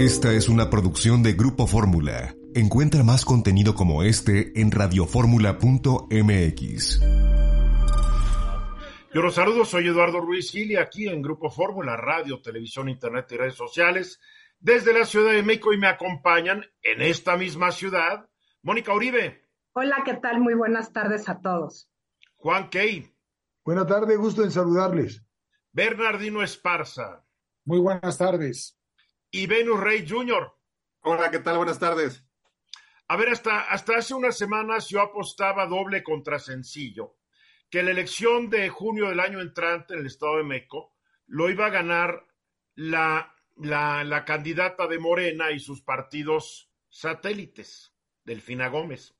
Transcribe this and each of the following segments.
Esta es una producción de Grupo Fórmula. Encuentra más contenido como este en radioformula.mx. Yo los saludo, soy Eduardo Ruiz Gil y aquí en Grupo Fórmula, radio, televisión, internet y redes sociales, desde la Ciudad de México y me acompañan en esta misma ciudad, Mónica Uribe. Hola, ¿qué tal? Muy buenas tardes a todos. Juan Key. Buenas tardes, gusto en saludarles. Bernardino Esparza. Muy buenas tardes y Venus Rey Jr. Hola, ¿qué tal? Buenas tardes. A ver, hasta, hasta hace unas semanas yo apostaba doble contra sencillo, que la elección de junio del año entrante en el Estado de México lo iba a ganar la, la, la candidata de Morena y sus partidos satélites, Delfina Gómez.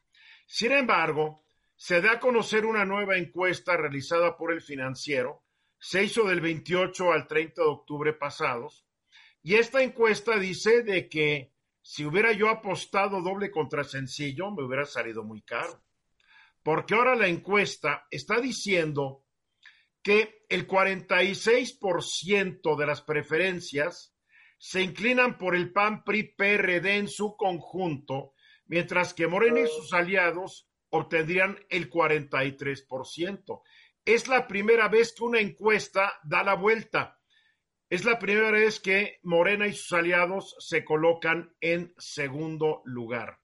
Sin embargo, se da a conocer una nueva encuesta realizada por el financiero, se hizo del 28 al 30 de octubre pasados, y esta encuesta dice de que si hubiera yo apostado doble contra sencillo, me hubiera salido muy caro. Porque ahora la encuesta está diciendo que el 46% de las preferencias se inclinan por el PAN PRI PRD en su conjunto, mientras que Morena y sus aliados obtendrían el 43%. Es la primera vez que una encuesta da la vuelta es la primera vez que Morena y sus aliados se colocan en segundo lugar.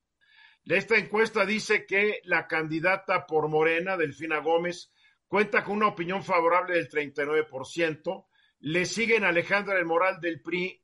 Esta encuesta dice que la candidata por Morena, Delfina Gómez, cuenta con una opinión favorable del 39%, le siguen Alejandra del Moral del PRI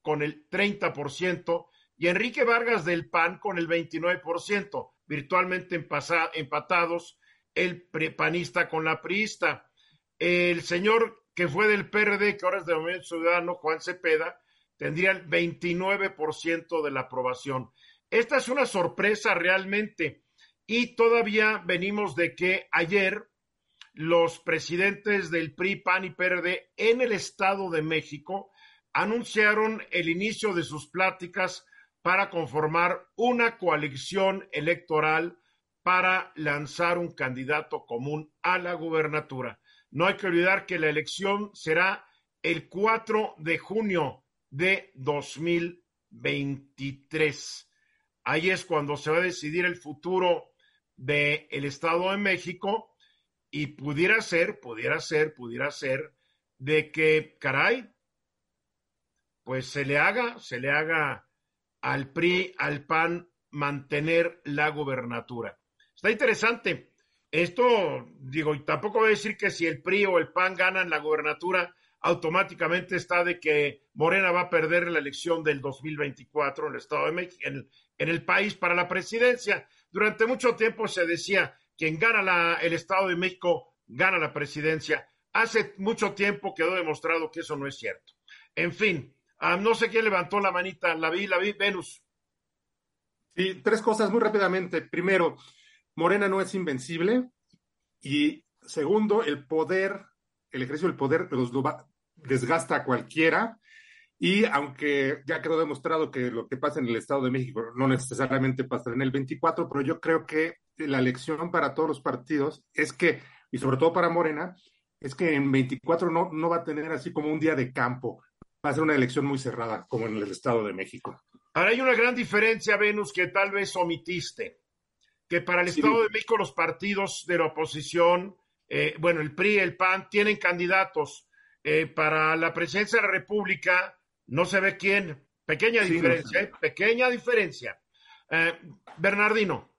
con el 30% y Enrique Vargas del PAN con el 29%, virtualmente empatados el panista con la priista. El señor que fue del PRD, que ahora es de Movimiento Ciudadano, Juan Cepeda, tendría el 29% de la aprobación. Esta es una sorpresa realmente. Y todavía venimos de que ayer los presidentes del PRI, PAN y PRD en el Estado de México anunciaron el inicio de sus pláticas para conformar una coalición electoral para lanzar un candidato común a la gubernatura. No hay que olvidar que la elección será el 4 de junio de 2023. Ahí es cuando se va a decidir el futuro del Estado de México y pudiera ser, pudiera ser, pudiera ser de que, caray, pues se le haga, se le haga al PRI, al PAN mantener la gubernatura. Está interesante. Esto, digo, y tampoco voy a decir que si el PRI o el PAN ganan la gobernatura, automáticamente está de que Morena va a perder la elección del 2024 en el Estado de México, en, el país para la presidencia. Durante mucho tiempo se decía, quien gana el Estado de México gana la presidencia. Hace mucho tiempo quedó demostrado que eso no es cierto. En fin, ah, no sé quién levantó la manita, la vi, la vi, Venus. Sí, tres cosas muy rápidamente. Primero, Morena no es invencible. Y segundo, el poder, el ejercicio del poder los desgasta a cualquiera. Y aunque ya quedó demostrado que lo que pasa en el Estado de México no necesariamente pasa en el 24, pero yo creo que la lección para todos los partidos es que, y sobre todo para Morena, es que en 24 no, no va a tener así como un día de campo. Va a ser una elección muy cerrada, como en el Estado de México. Ahora hay una gran diferencia, Venus, que tal vez omitiste que para el Estado de México los partidos de la oposición, eh, bueno, el PRI, el PAN, tienen candidatos. Eh, para la presidencia de la República no se ve quién. Pequeña diferencia, ¿eh? pequeña diferencia. Bernardino.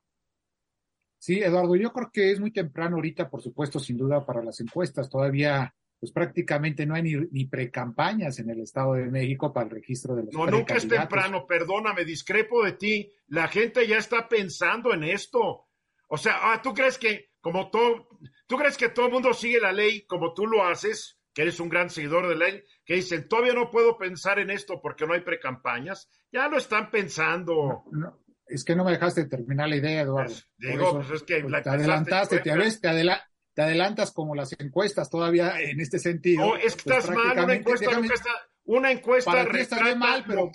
Sí, Eduardo, yo creo que es muy temprano ahorita, por supuesto, sin duda, para las encuestas. Todavía pues prácticamente no hay ni, ni precampañas en el Estado de México para el registro de los No, nunca es temprano, perdóname, discrepo de ti. La gente ya está pensando en esto. O sea, ah, ¿tú crees que como todo, tú crees que todo el mundo sigue la ley como tú lo haces, que eres un gran seguidor de la ley, que dicen, todavía no puedo pensar en esto porque no hay precampañas? Ya lo están pensando. es que no me dejaste terminar la idea, Eduardo. Pues, digo, pues es que te adelantaste, te, ves, te, adelantaste te adelantas como las encuestas todavía en este sentido. No, es que pues estás mal, una encuesta nunca está, una encuesta retrata, mal, pero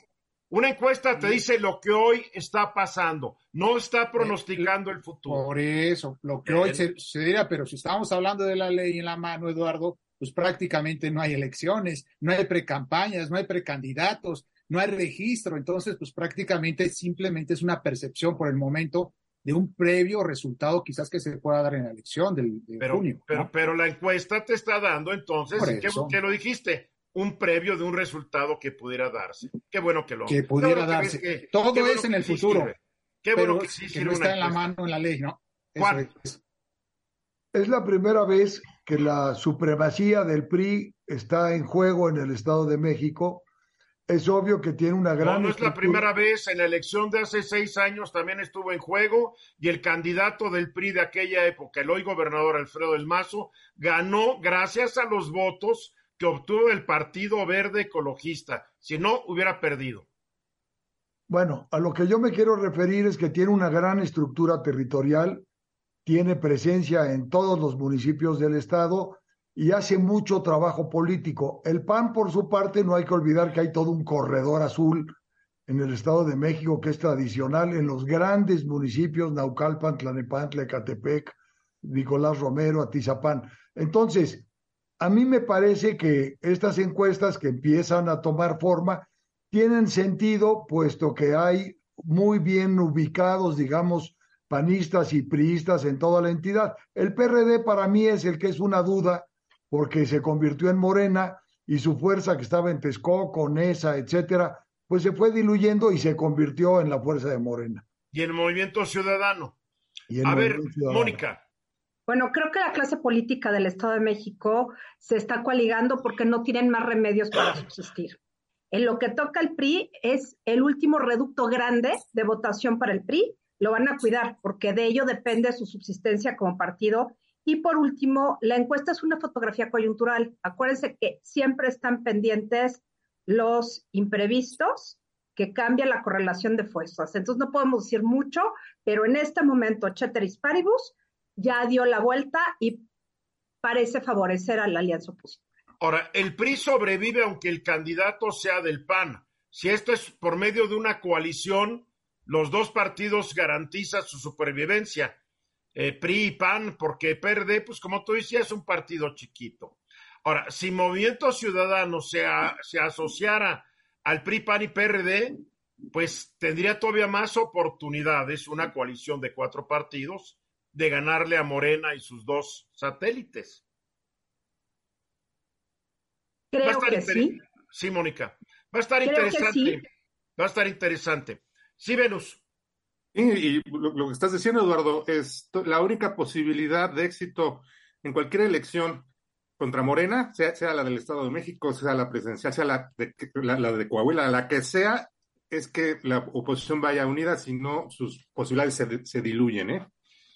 una encuesta te dice lo que hoy está pasando, no está pronosticando el futuro. Por eso, lo que hoy se, se dirá, pero si estamos hablando de la ley en la mano, Eduardo, pues prácticamente no hay elecciones, no hay precampañas, no hay precandidatos. no hay registro, entonces pues prácticamente simplemente es una percepción por el momento de un previo resultado quizás que se pueda dar en la elección del, de pero, junio. Pero, pero la encuesta te está dando entonces, ¿qué, ¿qué, lo dijiste? Un previo de un resultado que pudiera darse. Qué bueno que lo Que pudiera darse. Que, Todo es bueno en el futuro. Sirve. Qué bueno que sí que no está en la mano en la ley, ¿no? ¿Cuál? Es. es la primera vez que la supremacía del PRI está en juego en el Estado de México es obvio que tiene una gran. No, no es la primera vez. En la elección de hace seis años también estuvo en juego y el candidato del PRI de aquella época, el hoy gobernador Alfredo del Mazo, ganó gracias a los votos que obtuvo el Partido Verde Ecologista. Si no, hubiera perdido. Bueno, a lo que yo me quiero referir es que tiene una gran estructura territorial, tiene presencia en todos los municipios del estado y hace mucho trabajo político. El PAN, por su parte, no hay que olvidar que hay todo un corredor azul en el Estado de México que es tradicional en los grandes municipios, Naucalpan, Tlanepantla, Ecatepec, Nicolás Romero, Atizapán. Entonces, a mí me parece que estas encuestas que empiezan a tomar forma tienen sentido, puesto que hay muy bien ubicados, digamos, panistas y priistas en toda la entidad. El PRD para mí es el que es una duda porque se convirtió en Morena y su fuerza que estaba en Texcoco, Nesa, etcétera, pues se fue diluyendo y se convirtió en la fuerza de Morena. Y el Movimiento Ciudadano. A ver, Mónica. Bueno, creo que la clase política del Estado de México se está coaligando porque no tienen más remedios para subsistir. En lo que toca al PRI es el último reducto grande de votación para el PRI. Lo van a cuidar porque de ello depende su subsistencia como partido y por último, la encuesta es una fotografía coyuntural. Acuérdense que siempre están pendientes los imprevistos que cambian la correlación de fuerzas. Entonces no podemos decir mucho, pero en este momento Ceteris Paribus ya dio la vuelta y parece favorecer a la alianza opositora. Ahora, el PRI sobrevive aunque el candidato sea del PAN. Si esto es por medio de una coalición, los dos partidos garantizan su supervivencia eh, PRI y PAN, porque PRD, pues como tú decías, es un partido chiquito. Ahora, si Movimiento Ciudadano se, se asociara al PRI, PAN y PRD, pues tendría todavía más oportunidades, una coalición de cuatro partidos, de ganarle a Morena y sus dos satélites. Creo que sí. Sí, Mónica. Va a estar interesante. Va a estar interesante. Sí, Venus. Y, lo, que estás diciendo, Eduardo, es la única posibilidad de éxito en cualquier elección contra Morena, sea, sea la del Estado de México, sea la presidencial, sea la de, la, de Coahuila, la que sea, es que la oposición vaya unida, si no, sus posibilidades se, se diluyen, ¿eh?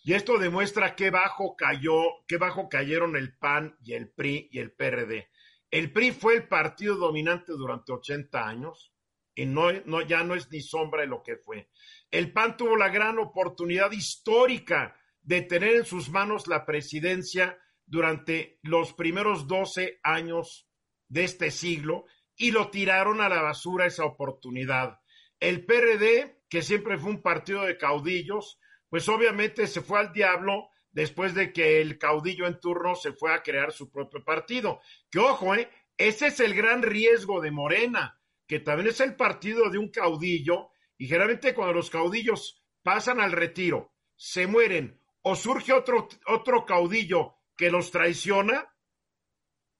Y esto demuestra qué bajo cayó, qué bajo cayeron el PAN y el PRI y el PRD. El PRI fue el partido dominante durante 80 años y no, ya no es ni sombra de lo que fue. El PAN tuvo la gran oportunidad histórica de tener en sus manos la presidencia durante los primeros 12 años de este siglo y lo tiraron a la basura esa oportunidad. El PRD, que siempre fue un partido de caudillos, pues obviamente se fue al diablo después de que el caudillo en turno se fue a crear su propio partido. Que ojo, ¿eh? ese es el gran riesgo de Morena, que también es el partido de un caudillo y generalmente cuando los caudillos pasan al retiro, se mueren o surge otro, otro caudillo que los traiciona,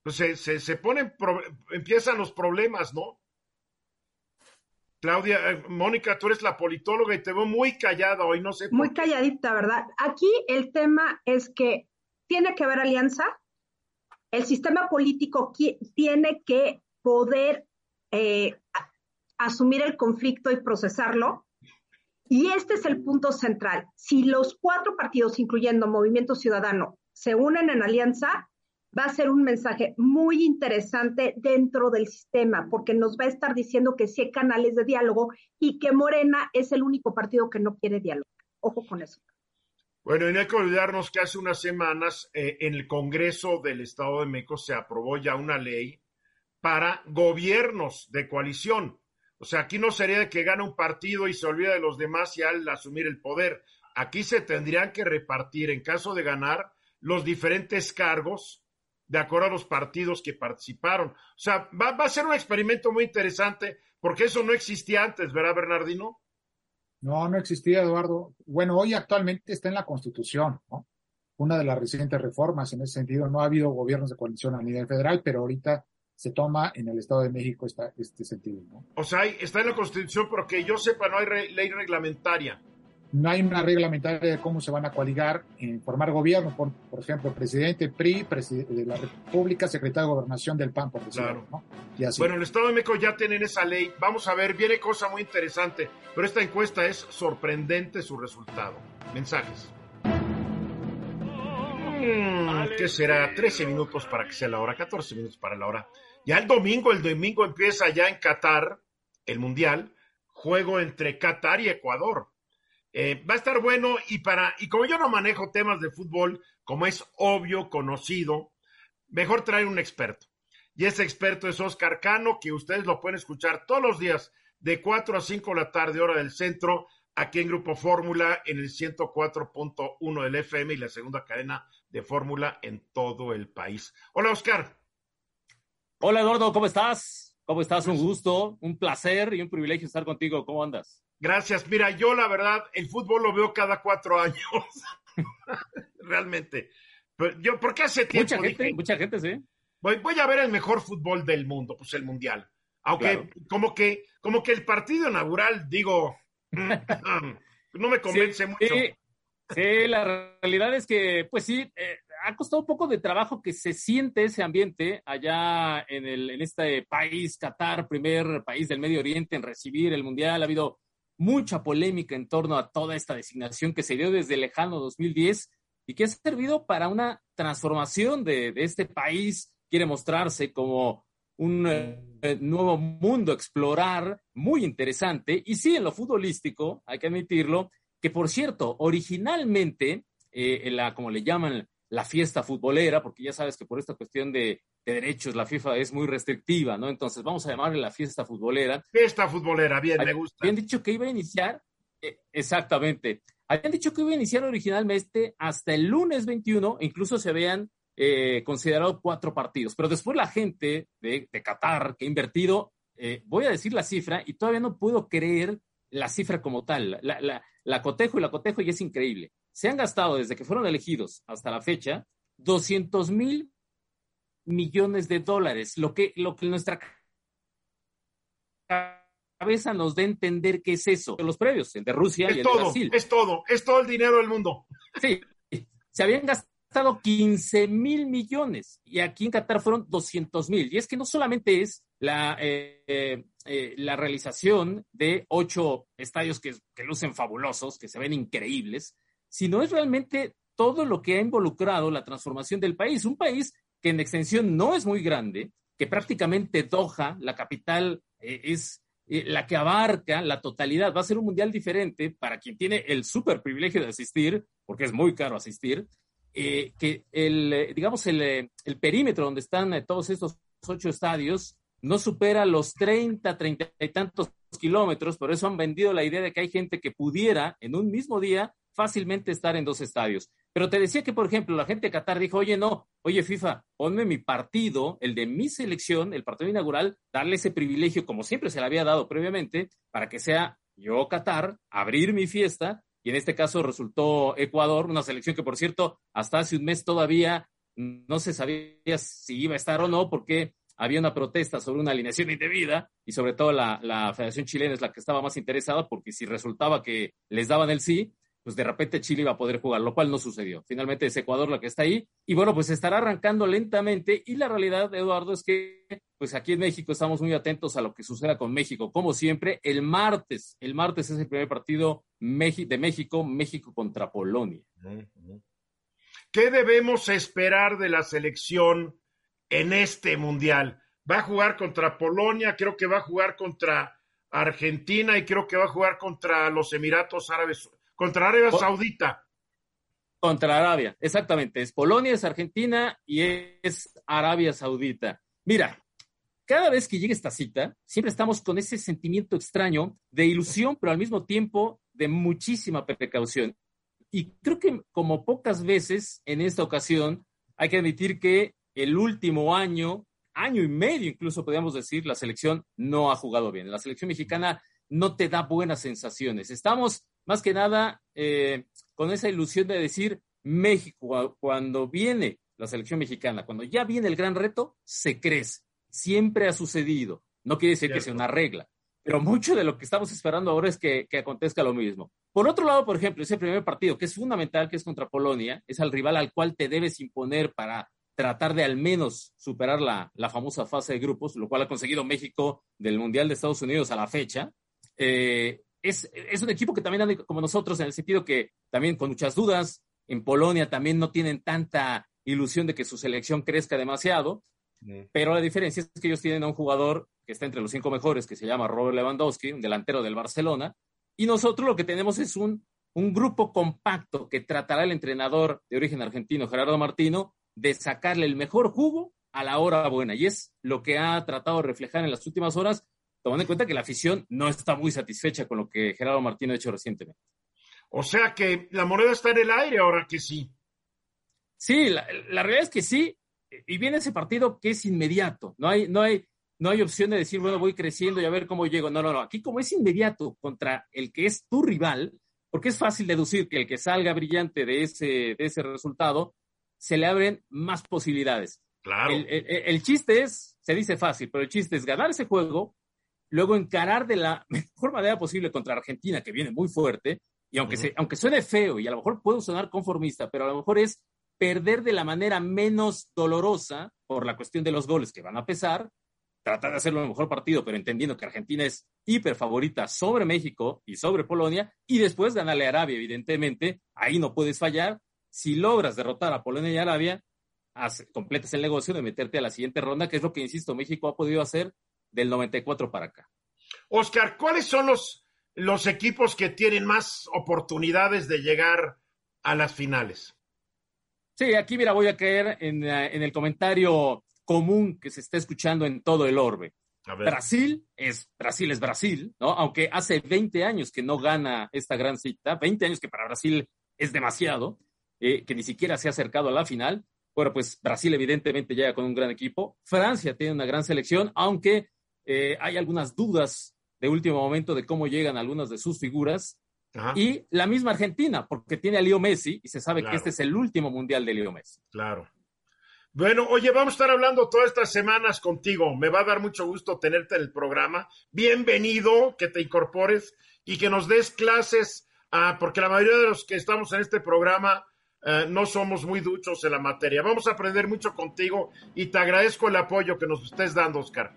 pues se, se, ponen, empiezan los problemas, ¿no? Claudia, eh, Mónica, tú eres la politóloga y te veo muy callada hoy, no sé. Muy calladita, ¿verdad? Aquí el tema es que tiene que haber alianza, el sistema político tiene que poder eh, asumir el conflicto y procesarlo. Y este es el punto central. Si los cuatro partidos, incluyendo Movimiento Ciudadano, se unen en alianza, va a ser un mensaje muy interesante dentro del sistema, porque nos va a estar diciendo que sí hay canales de diálogo y que Morena es el único partido que no quiere diálogo. Ojo con eso. Bueno, y no hay que olvidarnos que hace unas semanas eh, en el Congreso del Estado de México se aprobó ya una ley para gobiernos de coalición. O sea, aquí no sería de que gane un partido y se olvida de los demás y al asumir el poder. Aquí se tendrían que repartir, en caso de ganar, los diferentes cargos de acuerdo a los partidos que participaron. O sea, va, va a ser un experimento muy interesante porque eso no existía antes, ¿verdad, Bernardino? No, no existía, Eduardo. Bueno, hoy actualmente está en la Constitución, ¿no? Una de las recientes reformas en ese sentido. No ha habido gobiernos de coalición a nivel federal, pero ahorita se toma en el Estado de México esta, este sentido, ¿no? O sea, está en la Constitución, pero que yo sepa, no hay re, ley reglamentaria. No hay una reglamentaria de cómo se van a coaligar en formar gobierno, por, por ejemplo, presidente PRI, presidente de la República, secretario de Gobernación del PAN, por decirlo, Claro. ¿no? Y así. Bueno, el Estado de México ya tienen esa ley. Vamos a ver, viene cosa muy interesante, pero esta encuesta es sorprendente su resultado. Mensajes. ¿Qué será? 13 minutos para que sea la hora, 14 minutos para la hora. Ya el domingo, el domingo empieza ya en Qatar, el Mundial, juego entre Qatar y Ecuador. Eh, va a estar bueno y para, y como yo no manejo temas de fútbol, como es obvio, conocido, mejor traer un experto. Y ese experto es Oscar Cano, que ustedes lo pueden escuchar todos los días de 4 a 5 de la tarde, hora del centro, aquí en Grupo Fórmula, en el 104.1 del FM y la segunda cadena de Fórmula en todo el país. Hola, Oscar. Hola Eduardo, ¿cómo estás? ¿Cómo estás? Un gusto, un placer y un privilegio estar contigo. ¿Cómo andas? Gracias. Mira, yo la verdad, el fútbol lo veo cada cuatro años. Realmente. Pero yo, porque hace tiempo Mucha gente, dije, mucha gente, sí. voy, voy a ver el mejor fútbol del mundo, pues el mundial. Aunque Claro. como que, como que el partido inaugural, digo, no me convence mucho. Sí, sí, la realidad es que, pues sí, eh, ha costado un poco de trabajo que se siente ese ambiente allá en, el, en este país, Qatar, primer país del Medio Oriente en recibir el Mundial. Ha habido mucha polémica en torno a toda esta designación que se dio desde el lejano 2010 y que ha servido para una transformación de, de este país. Quiere mostrarse como un eh, nuevo mundo a explorar muy interesante. Y sí, en lo futbolístico, hay que admitirlo, que por cierto, originalmente, eh, la, como le llaman, la fiesta futbolera, porque ya sabes que por esta cuestión de, de derechos la FIFA es muy restrictiva, ¿no? Entonces vamos a llamarle la fiesta futbolera. Esta futbolera, bien, me gusta. Habían dicho que iba a iniciar, eh, exactamente, habían dicho que iba a iniciar originalmente hasta el lunes 21, e incluso se habían eh, considerado cuatro partidos, pero después la gente de, de Qatar que ha invertido, eh, voy a decir la cifra y todavía no puedo creer la cifra como tal, la, la, la cotejo y la cotejo y es increíble. Se han gastado desde que fueron elegidos hasta la fecha 200 mil millones de dólares, lo que, lo que nuestra cabeza nos da a entender que es eso. Los previos, el de Rusia y el de todo, Brasil. es todo, es todo el dinero del mundo. Sí, se habían gastado 15 mil millones y aquí en Qatar fueron 200 mil. Y es que no solamente es la, eh, eh, la realización de ocho estadios que, lucen fabulosos, que se ven increíbles, sino es realmente todo lo que ha involucrado la transformación del país. Un país que en extensión no es muy grande, que prácticamente Doha, la capital, eh, es eh, la que abarca la totalidad. Va a ser un mundial diferente para quien tiene el súper privilegio de asistir, porque es muy caro asistir, eh, que el, digamos, el, el perímetro donde están todos estos ocho estadios no supera los 30, 30 y tantos kilómetros, por eso han vendido la idea de que hay gente que pudiera en un mismo día fácilmente estar en dos estadios. Pero te decía que, por ejemplo, la gente de Qatar dijo, oye, no, oye, FIFA, ponme mi partido, el de mi selección, el partido inaugural, darle ese privilegio, como siempre se le había dado previamente, para que sea yo, Qatar, abrir mi fiesta, y en este caso resultó Ecuador, una selección que, por cierto, hasta hace un mes todavía no se sabía si iba a estar o no, porque había una protesta sobre una alineación indebida y sobre todo la, la Federación Chilena es la que estaba más interesada porque si resultaba que les daban el sí, pues de repente Chile iba a poder jugar, lo cual no sucedió. Finalmente es Ecuador la que está ahí y bueno, pues estará arrancando lentamente y la realidad, Eduardo, es que pues aquí en México estamos muy atentos a lo que suceda con México, como siempre, el martes, el martes es el primer partido de México, México contra Polonia. ¿Qué debemos esperar de la selección en este mundial? Va a jugar contra Polonia, creo que va a jugar contra Argentina y creo que va a jugar contra los Emiratos Árabes, contra Arabia Saudita. Contra Arabia, exactamente. Es Polonia, es Argentina y es Arabia Saudita. Mira, cada vez que llega esta cita, siempre estamos con ese sentimiento extraño de ilusión, pero al mismo tiempo de muchísima precaución. Y creo que como pocas veces en esta ocasión, hay que admitir que el último año, año y medio incluso podríamos decir, la selección no ha jugado bien. La selección mexicana no te da buenas sensaciones. Estamos más que nada eh, con esa ilusión de decir México, cuando viene la selección mexicana, cuando ya viene el gran reto, se crece. Siempre ha sucedido. No quiere decir que sea una regla, pero mucho de lo que estamos esperando ahora es que, que, acontezca lo mismo. Por otro lado, por ejemplo, ese primer partido que es fundamental, que es contra Polonia, es al rival al cual te debes imponer para tratar de al menos superar la, la famosa fase de grupos, lo cual ha conseguido México del Mundial de Estados Unidos a la fecha. Eh, es, es, un equipo que también anda como nosotros en el sentido que también con muchas dudas, en Polonia también no tienen tanta ilusión de que su selección crezca demasiado, pero la diferencia es que ellos tienen a un jugador que está entre los cinco mejores, que se llama Robert Lewandowski, un delantero del Barcelona, y nosotros lo que tenemos es un, un grupo compacto que tratará el entrenador de origen argentino, Gerardo Martino, de sacarle el mejor jugo a la hora buena, y es lo que ha tratado de reflejar en las últimas horas, tomando en cuenta que la afición no está muy satisfecha con lo que Gerardo Martino ha hecho recientemente. O sea que la moneda está en el aire ahora que sí. Sí, la, la, realidad es que sí, y viene ese partido que es inmediato, no hay, no hay, no hay opción de decir, bueno, voy creciendo y a ver cómo llego. No, no, no, aquí como es inmediato contra el que es tu rival, porque es fácil deducir que el que salga brillante de ese, de ese resultado, se le abren más posibilidades. Claro. El, el, el chiste es, se dice fácil, pero el chiste es ganar ese juego, luego encarar de la mejor manera posible contra Argentina, que viene muy fuerte, y aunque, uh -huh. se, aunque suene feo y a lo mejor puedo sonar conformista, pero a lo mejor es perder de la manera menos dolorosa por la cuestión de los goles que van a pesar, tratar de hacerlo en el mejor partido, pero entendiendo que Argentina es hiper favorita sobre México y sobre Polonia, y después ganarle a Arabia, evidentemente, ahí no puedes fallar. Si logras derrotar a Polonia y Arabia, completas el negocio de meterte a la siguiente ronda, que es lo que, insisto, México ha podido hacer del 94 para acá. Oscar, ¿cuáles son los, los equipos que tienen más oportunidades de llegar a las finales? Sí, aquí mira, voy a caer en, en el comentario común que se está escuchando en todo el orbe. Brasil es Brasil es Brasil, ¿no? Aunque hace 20 años que no gana esta gran cita, 20 años que para Brasil es demasiado, eh, que ni siquiera se ha acercado a la final. Bueno, pues Brasil evidentemente llega con un gran equipo. Francia tiene una gran selección, aunque eh, hay algunas dudas de último momento de cómo llegan algunas de sus figuras. Ajá. Y la misma Argentina, porque tiene a Leo Messi y se sabe claro. que este es el último mundial de Leo Messi. Claro. Bueno, oye, vamos a estar hablando todas estas semanas contigo. Me va a dar mucho gusto tenerte en el programa. Bienvenido, que te incorpores y que nos des clases, uh, porque la mayoría de los que estamos en este programa uh, no somos muy duchos en la materia. Vamos a aprender mucho contigo y te agradezco el apoyo que nos estés dando, Oscar.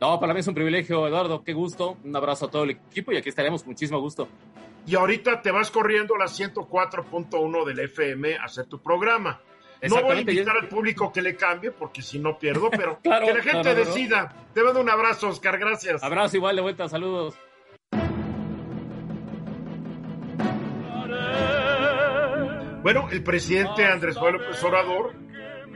No, para mí es un privilegio, Eduardo. Qué gusto. Un abrazo a todo el equipo y aquí estaremos. Muchísimo gusto. Y ahorita te vas corriendo a la 104.1 del FM a hacer tu programa. No voy a invitar al público que le cambie, porque si no pierdo, pero claro, que la gente decida. Te mando un abrazo, Oscar. Gracias. Abrazo igual de vuelta. Saludos. Bueno, el presidente Andrés Manuel López Obrador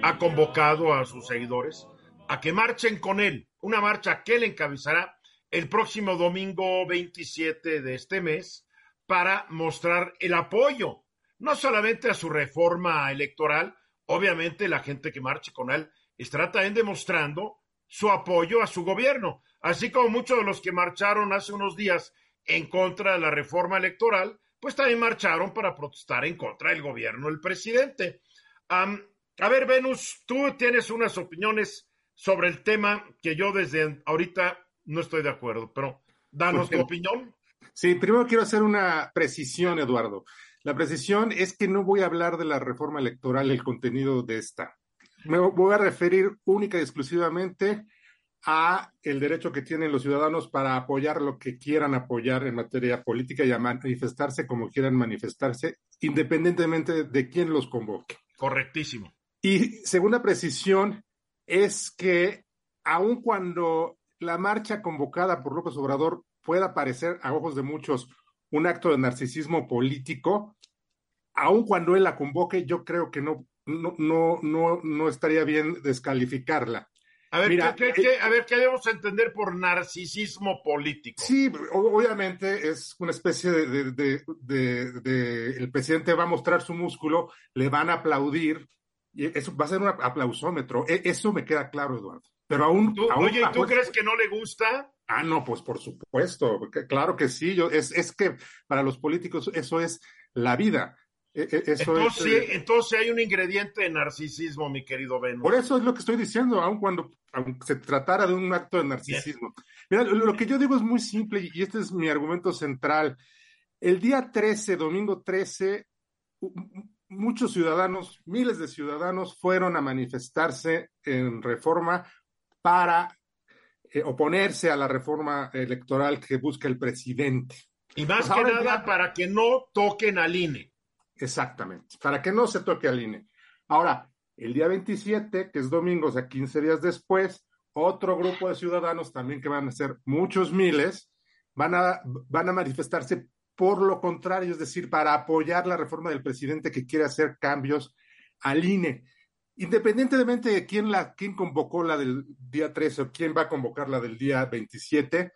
ha convocado a sus seguidores a que marchen con él. Una marcha que él encabezará el próximo domingo 27 de este mes para mostrar el apoyo, no solamente a su reforma electoral, obviamente la gente que marche con él estará también demostrando su apoyo a su gobierno, así como muchos de los que marcharon hace unos días en contra de la reforma electoral, pues también marcharon para protestar en contra del gobierno del presidente. Um, a ver, Venus, tú tienes unas opiniones sobre el tema que yo desde ahorita no estoy de acuerdo, pero danos tu opinión. Sí, primero quiero hacer una precisión, Eduardo. La precisión es que no voy a hablar de la reforma electoral, el contenido de esta. Me voy a referir única y exclusivamente a el derecho que tienen los ciudadanos para apoyar lo que quieran apoyar en materia política y a manifestarse como quieran manifestarse, independientemente de quién los convoque. Correctísimo. Y segunda precisión es que aun cuando la marcha convocada por López Obrador pueda parecer a ojos de muchos un acto de narcisismo político, aun cuando él la convoque, yo creo que no, no, no, no, no estaría bien descalificarla. A ver, Mira, ¿qué, qué, qué, a ver, ¿qué debemos entender por narcisismo político? Sí, obviamente es una especie de, de, de, de, el presidente va a mostrar su músculo, le van a aplaudir Y eso va a ser un aplausómetro. E, eso me queda claro, Eduardo. Pero aún. oye, ¿y tú crees que no le gusta? Ah, no, pues por supuesto. Claro que sí. Yo, es, es que para los políticos eso es la vida. E, e, eso entonces, es, eh, entonces hay un ingrediente de narcisismo, mi querido Ben. Por eso es lo que estoy diciendo, aun cuando aunque se tratara de un acto de narcisismo. Mira, lo, que yo digo es muy simple y este es mi argumento central. El día 13, domingo 13, muchos ciudadanos, miles de ciudadanos fueron a manifestarse en reforma para eh, oponerse a la reforma electoral que busca el presidente. Y más pues que nada para que no toquen al INE. Exactamente, para que no se toque al INE. Ahora, el día 27, que es domingo, o sea, 15 días después, otro grupo de ciudadanos, también que van a ser muchos miles, van a, van a manifestarse por lo contrario, es decir, para apoyar la reforma del presidente que quiere hacer cambios al INE. Independientemente de quién, la, quién convocó la del día 13 o quién va a convocar la del día 27,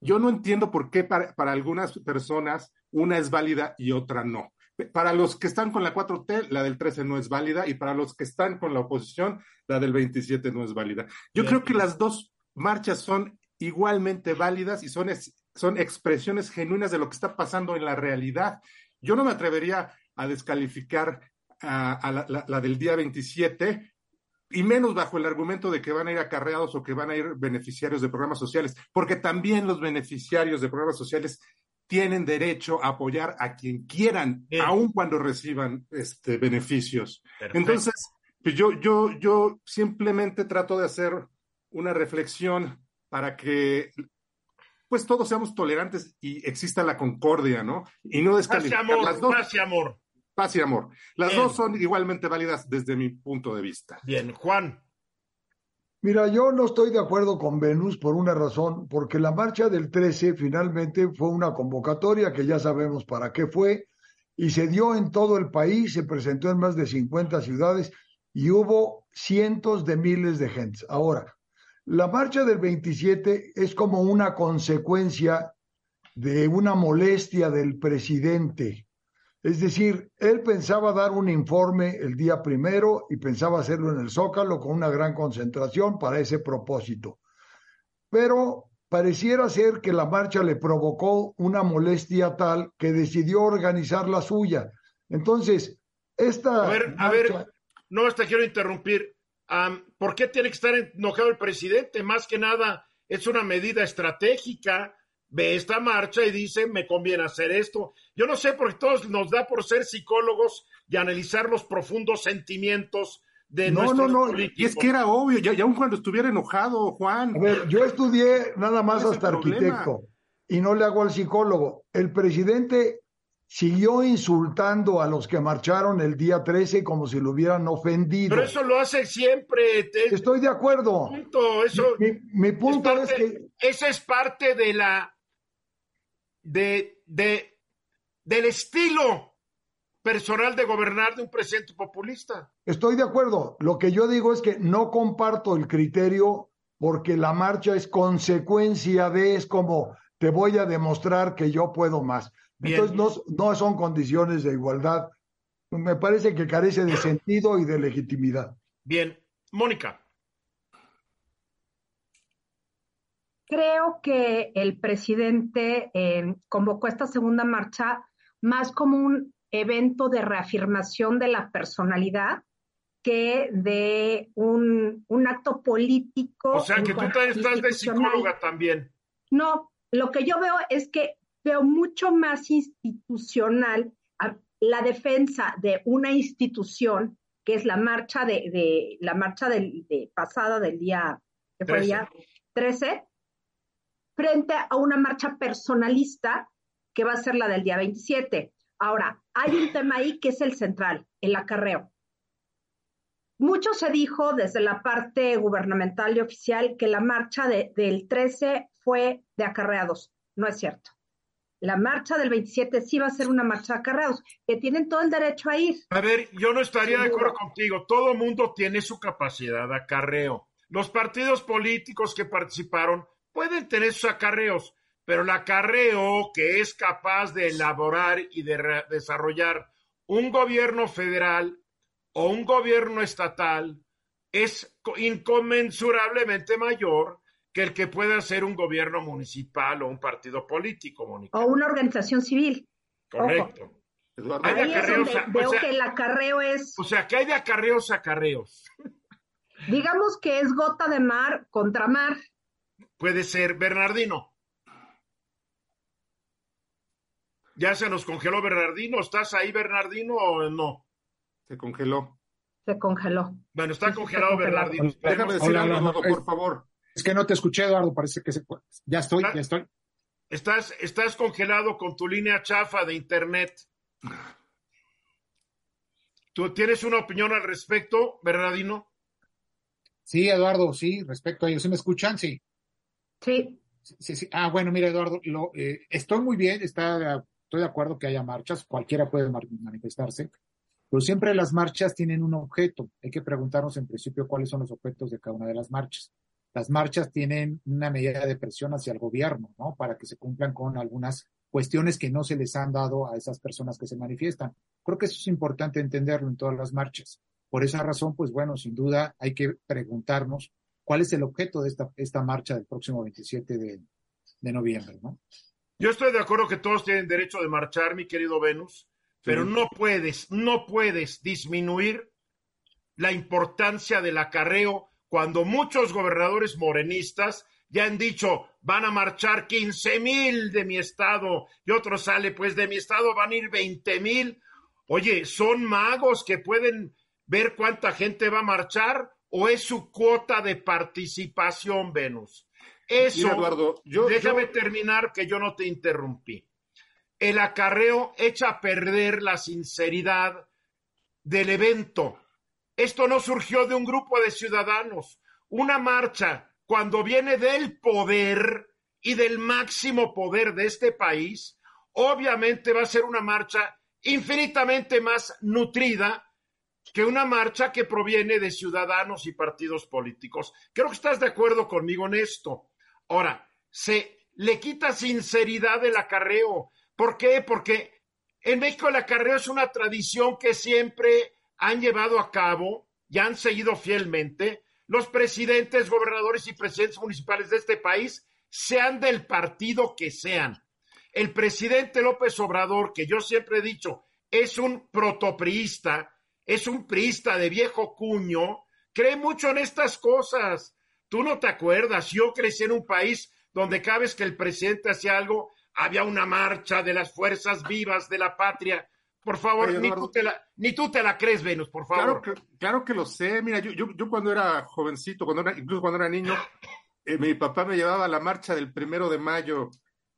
yo no entiendo por qué para, para algunas personas una es válida y otra no. Para los que están con la 4T, la del 13 no es válida y para los que están con la oposición, la del 27 no es válida. Yo creo que las dos marchas son igualmente válidas y son son expresiones genuinas de lo que está pasando en la realidad. Yo no me atrevería a descalificar a, la, del día 27 y menos bajo el argumento de que van a ir acarreados o que van a ir beneficiarios de programas sociales, porque también los beneficiarios de programas sociales tienen derecho a apoyar a quien quieran, aun cuando reciban este, beneficios. Entonces, pues yo, yo, yo simplemente trato de hacer una reflexión para que pues todos seamos tolerantes y exista la concordia, ¿no? Y no descalificar las dos. Paz y amor. Paz y amor. Las dos son igualmente válidas desde mi punto de vista. Bien, Juan. Mira, yo no estoy de acuerdo con Venus por una razón, porque la marcha del 13 finalmente fue una convocatoria que ya sabemos para qué fue, y se dio en todo el país, se presentó en más de 50 ciudades y hubo cientos de miles de gentes. Ahora, la marcha del 27 es como una consecuencia de una molestia del presidente. Es decir, él pensaba dar un informe el día primero y pensaba hacerlo en el Zócalo con una gran concentración para ese propósito. Pero pareciera ser que la marcha le provocó una molestia tal que decidió organizar la suya. Entonces, esta... A ver, a ver, no, hasta quiero interrumpir. ¿Por qué tiene que estar enojado el presidente? Más que nada, es una medida estratégica. Ve esta marcha y dice, me conviene hacer esto. Yo no sé, porque todos nos da por ser psicólogos y analizar los profundos sentimientos de no, nuestros no, no. Y es que era obvio, ya, aún cuando estuviera enojado, Juan. A ver, yo estudié nada más hasta arquitecto y no le hago al psicólogo. El presidente siguió insultando a los que marcharon el día 13 como si lo hubieran ofendido. Pero eso lo hace siempre. Estoy de acuerdo. Eso, mi, punto es, que... Esa es parte de la... De, de, del estilo personal de gobernar de un presidente populista. Estoy de acuerdo. Lo que yo digo es que no comparto el criterio porque la marcha es consecuencia de, es como te voy a demostrar que yo puedo más. Entonces no, no son condiciones de igualdad. Me parece que carece de sentido y de legitimidad. Bien, Mónica. Creo que el presidente eh, convocó esta segunda marcha más como un evento de reafirmación de la personalidad que de un, un acto político. O sea, que tú estás de psicóloga también. No, lo que yo veo es que veo mucho más institucional la defensa de una institución que es la marcha de, la marcha del, de pasada del día que fue 13. día 13 frente a una marcha personalista que va a ser la del día 27. Ahora, hay un tema ahí que es el central, el acarreo. Mucho se dijo desde la parte gubernamental y oficial que la marcha del 13 fue de acarreados. No es cierto la marcha del 27 sí va a ser una marcha de acarreados, que tienen todo el derecho a ir. A ver, yo no estaría de acuerdo contigo. Todo mundo tiene su capacidad de acarreo. Los partidos políticos que participaron pueden tener sus acarreos, pero el acarreo que es capaz de elaborar y de desarrollar un gobierno federal o un gobierno estatal es inconmensurablemente mayor que el que pueda ser un gobierno municipal o un partido político, Mónica. O una organización civil. Correcto. Ahí es donde veo que el acarreo es... O sea, que hay de acarreos a acarreos. Digamos que es gota de mar contra mar. Puede ser Bernardino. Ya se nos congeló Bernardino. ¿Estás ahí, Bernardino, o no? Se congeló. Se congeló. Bueno, está congelado Bernardino. Déjame decir algo, por favor. Es que no te escuché, Eduardo. Parece que se... ya estoy, ya estoy. Estás, estás congelado con tu línea chafa de internet. ¿Tú tienes una opinión al respecto, Bernardino? Sí, Eduardo, sí, respecto a ellos. ¿Sí me escuchan? Sí. Sí. Ah, bueno, mira, Eduardo, lo, eh, estoy muy bien, está, estoy de acuerdo que haya marchas, cualquiera puede manifestarse, pero siempre las marchas tienen un objeto. Hay que preguntarnos en principio cuáles son los objetos de cada una de las marchas. Las marchas tienen una medida de presión hacia el gobierno, ¿no? Para que se cumplan con algunas cuestiones que no se les han dado a esas personas que se manifiestan. Creo que eso es importante entenderlo en todas las marchas. Por esa razón, pues bueno, sin duda hay que preguntarnos cuál es el objeto de esta, esta marcha del próximo 27 de, de noviembre, ¿no? Yo estoy de acuerdo que todos tienen derecho de marchar, mi querido Venus, pero no puedes, no puedes disminuir la importancia del acarreo cuando muchos gobernadores morenistas ya han dicho van a marchar 15 mil de mi estado y otro sale pues de mi estado van a ir 20 mil. Oye, son magos que pueden ver cuánta gente va a marchar o es su cuota de participación, Venus. Eso, Eduardo, yo, déjame terminar que yo no te interrumpí. El acarreo echa a perder la sinceridad del evento. Esto no surgió de un grupo de ciudadanos. Una marcha, cuando viene del poder y del máximo poder de este país, obviamente va a ser una marcha infinitamente más nutrida que una marcha que proviene de ciudadanos y partidos políticos. Creo que estás de acuerdo conmigo en esto. Ahora, se le quita sinceridad el acarreo. ¿Por qué? Porque en México el acarreo es una tradición que siempre han llevado a cabo y han seguido fielmente los presidentes, gobernadores y presidentes municipales de este país, sean del partido que sean. El presidente López Obrador, que yo siempre he dicho, es un protopriista, es un priista de viejo cuño, cree mucho en estas cosas. Tú no te acuerdas, yo crecí en un país donde cada vez que el presidente hacía algo, había una marcha de las fuerzas vivas de la patria. Por favor, ni, tú te la, ni, tú te la, crees, Venus, por favor. Claro que, claro que lo sé. Mira, yo, yo, yo, cuando era jovencito, cuando era, incluso cuando era niño, eh, mi papá me llevaba a la marcha del primero de mayo,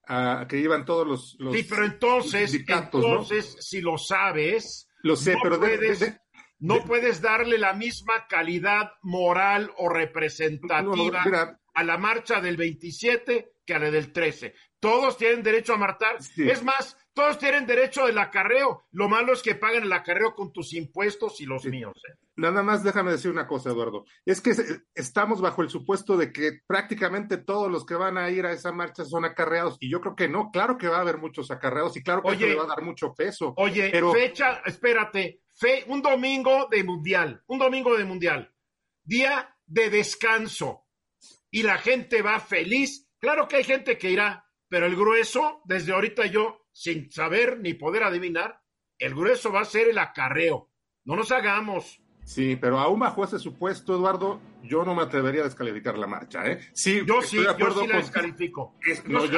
a, que iban todos los, los Sí, pero entonces, entonces, ¿no? si lo sabes, lo sé, no pero puedes, de, de, no de, puedes darle la misma calidad moral o representativa no, no, mira, a la marcha del 27 que a la del 13. Todos tienen derecho a marchar. Sí. Es más, todos tienen derecho del acarreo. Lo malo es que paguen el acarreo con tus impuestos y los Sí. míos. ¿eh? Nada más déjame decir una cosa, Eduardo. Es que se- estamos bajo el supuesto de que prácticamente todos los que van a ir a esa marcha son acarreados. Y yo creo que no. Claro que va a haber muchos acarreados y claro que Oye. eso le va a dar mucho peso. Oye, Pero- fecha, espérate, fe, un domingo de mundial, un domingo de mundial, día de descanso y la gente va feliz. Claro que hay gente que irá, pero el grueso, desde ahorita yo, sin saber ni poder adivinar, el grueso va a ser el acarreo. No nos hagamos. Sí, pero aún bajo ese supuesto, Eduardo, yo no me atrevería a descalificar la marcha. ¿eh? Sí, Yo sí, de yo sí la descalifico.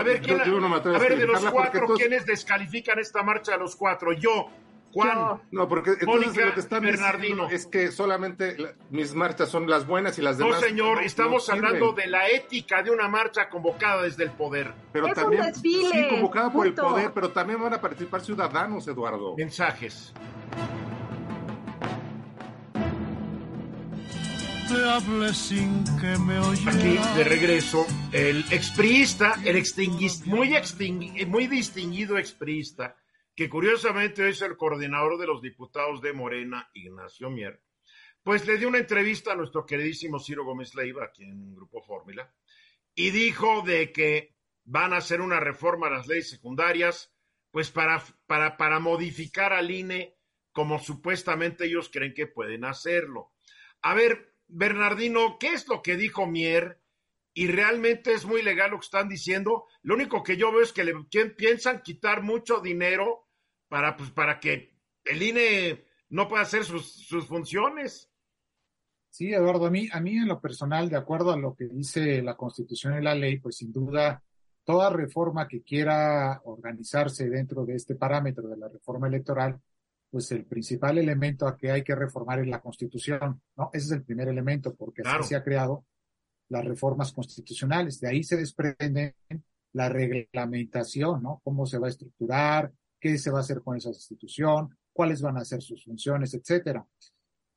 A ver, ¿quién yo- la- yo no me atrevo a a ver, de los cuatro, entonces- ¿quiénes descalifican esta marcha de los cuatro? Yo, Juan, Yo. No, porque entonces Mónica, lo que están Bernardino. diciendo es que solamente la- mis marchas son las buenas y las no demás. señor, no- estamos no sirven. hablando de la ética de una marcha convocada desde el poder. Pero Es un también, desfile, sí, convocada por el poder, pero también van a participar ciudadanos, Eduardo. Mensajes. te hablé sin que me Aquí de regreso, el expriista, el extinguis- muy, extingui- muy distinguido expriista, que curiosamente es el coordinador de los diputados de Morena, Ignacio Mier, pues le dio una entrevista a nuestro queridísimo Ciro Gómez Leiva, aquí en Grupo Fórmula, y dijo de que van a hacer una reforma a las leyes secundarias, pues para, para, para modificar al INE como supuestamente ellos creen que pueden hacerlo. A ver, Bernardino, ¿qué es lo que dijo Mier? Y realmente es muy legal lo que están diciendo. Lo único que yo veo es que le piensan quitar mucho dinero para, pues, para que el INE no pueda hacer sus, sus funciones. Sí, Eduardo, a mí, a mí en lo personal, de acuerdo a lo que dice la Constitución y la ley, pues sin duda toda reforma que quiera organizarse dentro de este parámetro de la reforma electoral, pues el principal elemento a que hay que reformar es la Constitución, ¿no? Ese es el primer elemento, porque así se ha creado las reformas constitucionales. De ahí se desprende la reglamentación, ¿no? Cómo se va a estructurar, qué se va a hacer con esa institución, cuáles van a ser sus funciones, etcétera.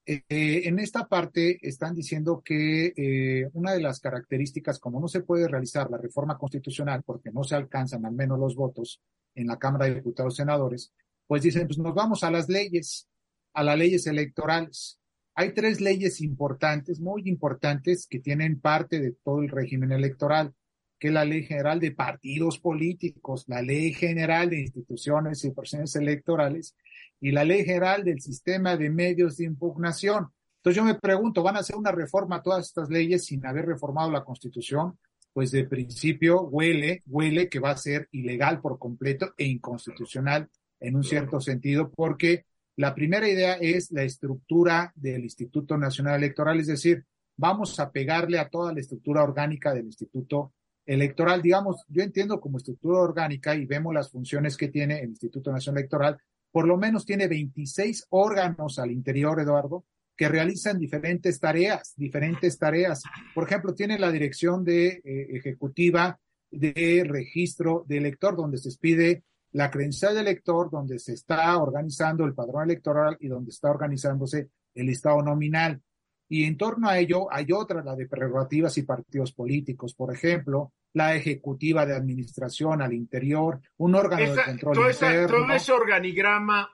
Eh, en esta parte están diciendo que eh, una de las características, como no se puede realizar la reforma constitucional porque no se alcanzan al menos los votos en la Cámara de Diputados y Senadores, pues dicen, pues nos vamos a las leyes, a las leyes electorales. Hay tres leyes importantes, muy importantes, que tienen parte de todo el régimen electoral, que es la Ley General de Partidos Políticos, la Ley General de Instituciones y Procesos Electorales y la Ley General del Sistema de Medios de Impugnación. Entonces yo me pregunto, ¿van a hacer una reforma a todas estas leyes sin haber reformado la Constitución? Pues de principio huele, huele que va a ser ilegal por completo e inconstitucional en un cierto sentido, porque la primera idea es la estructura del Instituto Nacional Electoral, es decir, vamos a pegarle a toda la estructura orgánica del Instituto Electoral. Digamos, yo entiendo como estructura orgánica y vemos las funciones que tiene el Instituto Nacional Electoral, por lo menos tiene 26 órganos al interior, Eduardo, que realizan diferentes tareas, diferentes tareas. Por ejemplo, tiene la dirección de eh, ejecutiva de registro de elector, donde se pide la credencial de elector, donde se está organizando el padrón electoral y donde está organizándose el listado nominal. Y en torno a ello hay otra, la de prerrogativas y partidos políticos, por ejemplo, la ejecutiva de administración al interior, un órgano de control todo interno. todo ese organigrama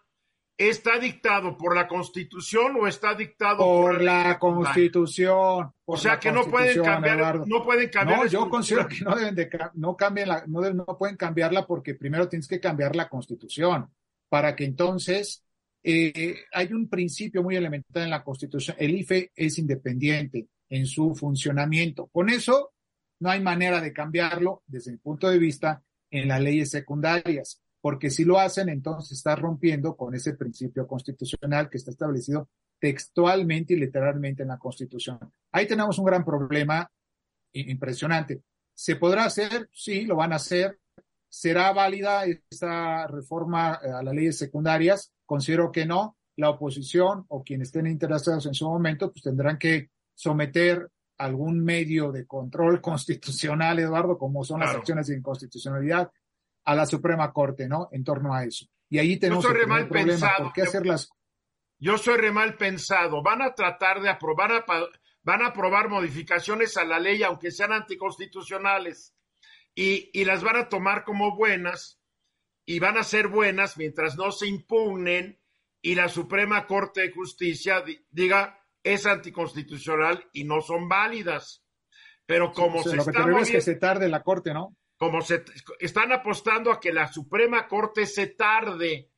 está dictado por la Constitución o está dictado por, por la Constitución. o sea que no pueden cambiar, no pueden cambiar. No, yo considero que no deben de, no cambien la, no, no pueden cambiarla porque primero tienes que cambiar la Constitución para que entonces eh, hay un principio muy elemental en la Constitución. El IFE es independiente en su funcionamiento. Con eso no hay manera de cambiarlo desde mi punto de vista en las leyes secundarias, porque si lo hacen, entonces está rompiendo con ese principio constitucional que está establecido textualmente y literalmente en la Constitución. Ahí tenemos un gran problema impresionante. ¿Se podrá hacer? Sí, lo van a hacer. ¿Será válida esta reforma a las leyes secundarias? Considero que no. La oposición o quienes estén interesados en su momento, pues tendrán que someter algún medio de control constitucional, Eduardo, como son las acciones de inconstitucionalidad, a la Suprema Corte, ¿no? En torno a eso. Y ahí tenemos mal problema. Pensado. ¿Por qué hacerlas? Yo soy re mal pensado. Van a tratar de aprobar, van a aprobar modificaciones a la ley, aunque sean anticonstitucionales, y, y las van a tomar como buenas, y van a ser buenas mientras no se impugnen y la Suprema Corte de Justicia diga es anticonstitucional y no son válidas. Pero como se lo está que es que se tarde la Corte, ¿no? Como se están apostando a que la Suprema Corte se tarde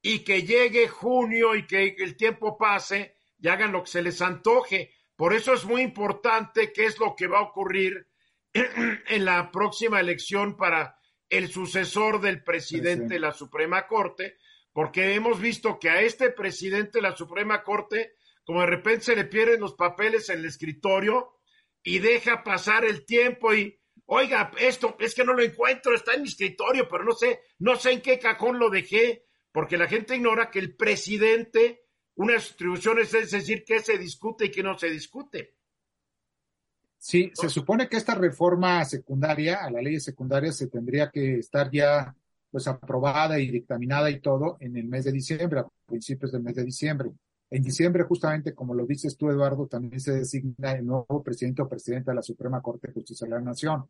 y que llegue junio y que el tiempo pase y hagan lo que se les antoje. Por eso es muy importante qué es lo que va a ocurrir en la próxima elección para el sucesor del presidente de la Suprema Corte, porque hemos visto que a este presidente de la Suprema Corte como de repente se le pierden los papeles en el escritorio y deja pasar el tiempo y, oiga, esto es que no lo encuentro, está en mi escritorio, pero no sé, no sé en qué cajón lo dejé, porque la gente ignora que el presidente, unas distribuciones es decir, qué se discute y qué no se discute. Sí, se supone que esta reforma secundaria, a la ley secundaria, se tendría que estar ya pues aprobada y dictaminada y todo en el mes de diciembre, a principios del mes de diciembre. En diciembre, justamente como lo dices tú, Eduardo, también se designa el nuevo presidente o presidenta de la Suprema Corte de Justicia de la Nación.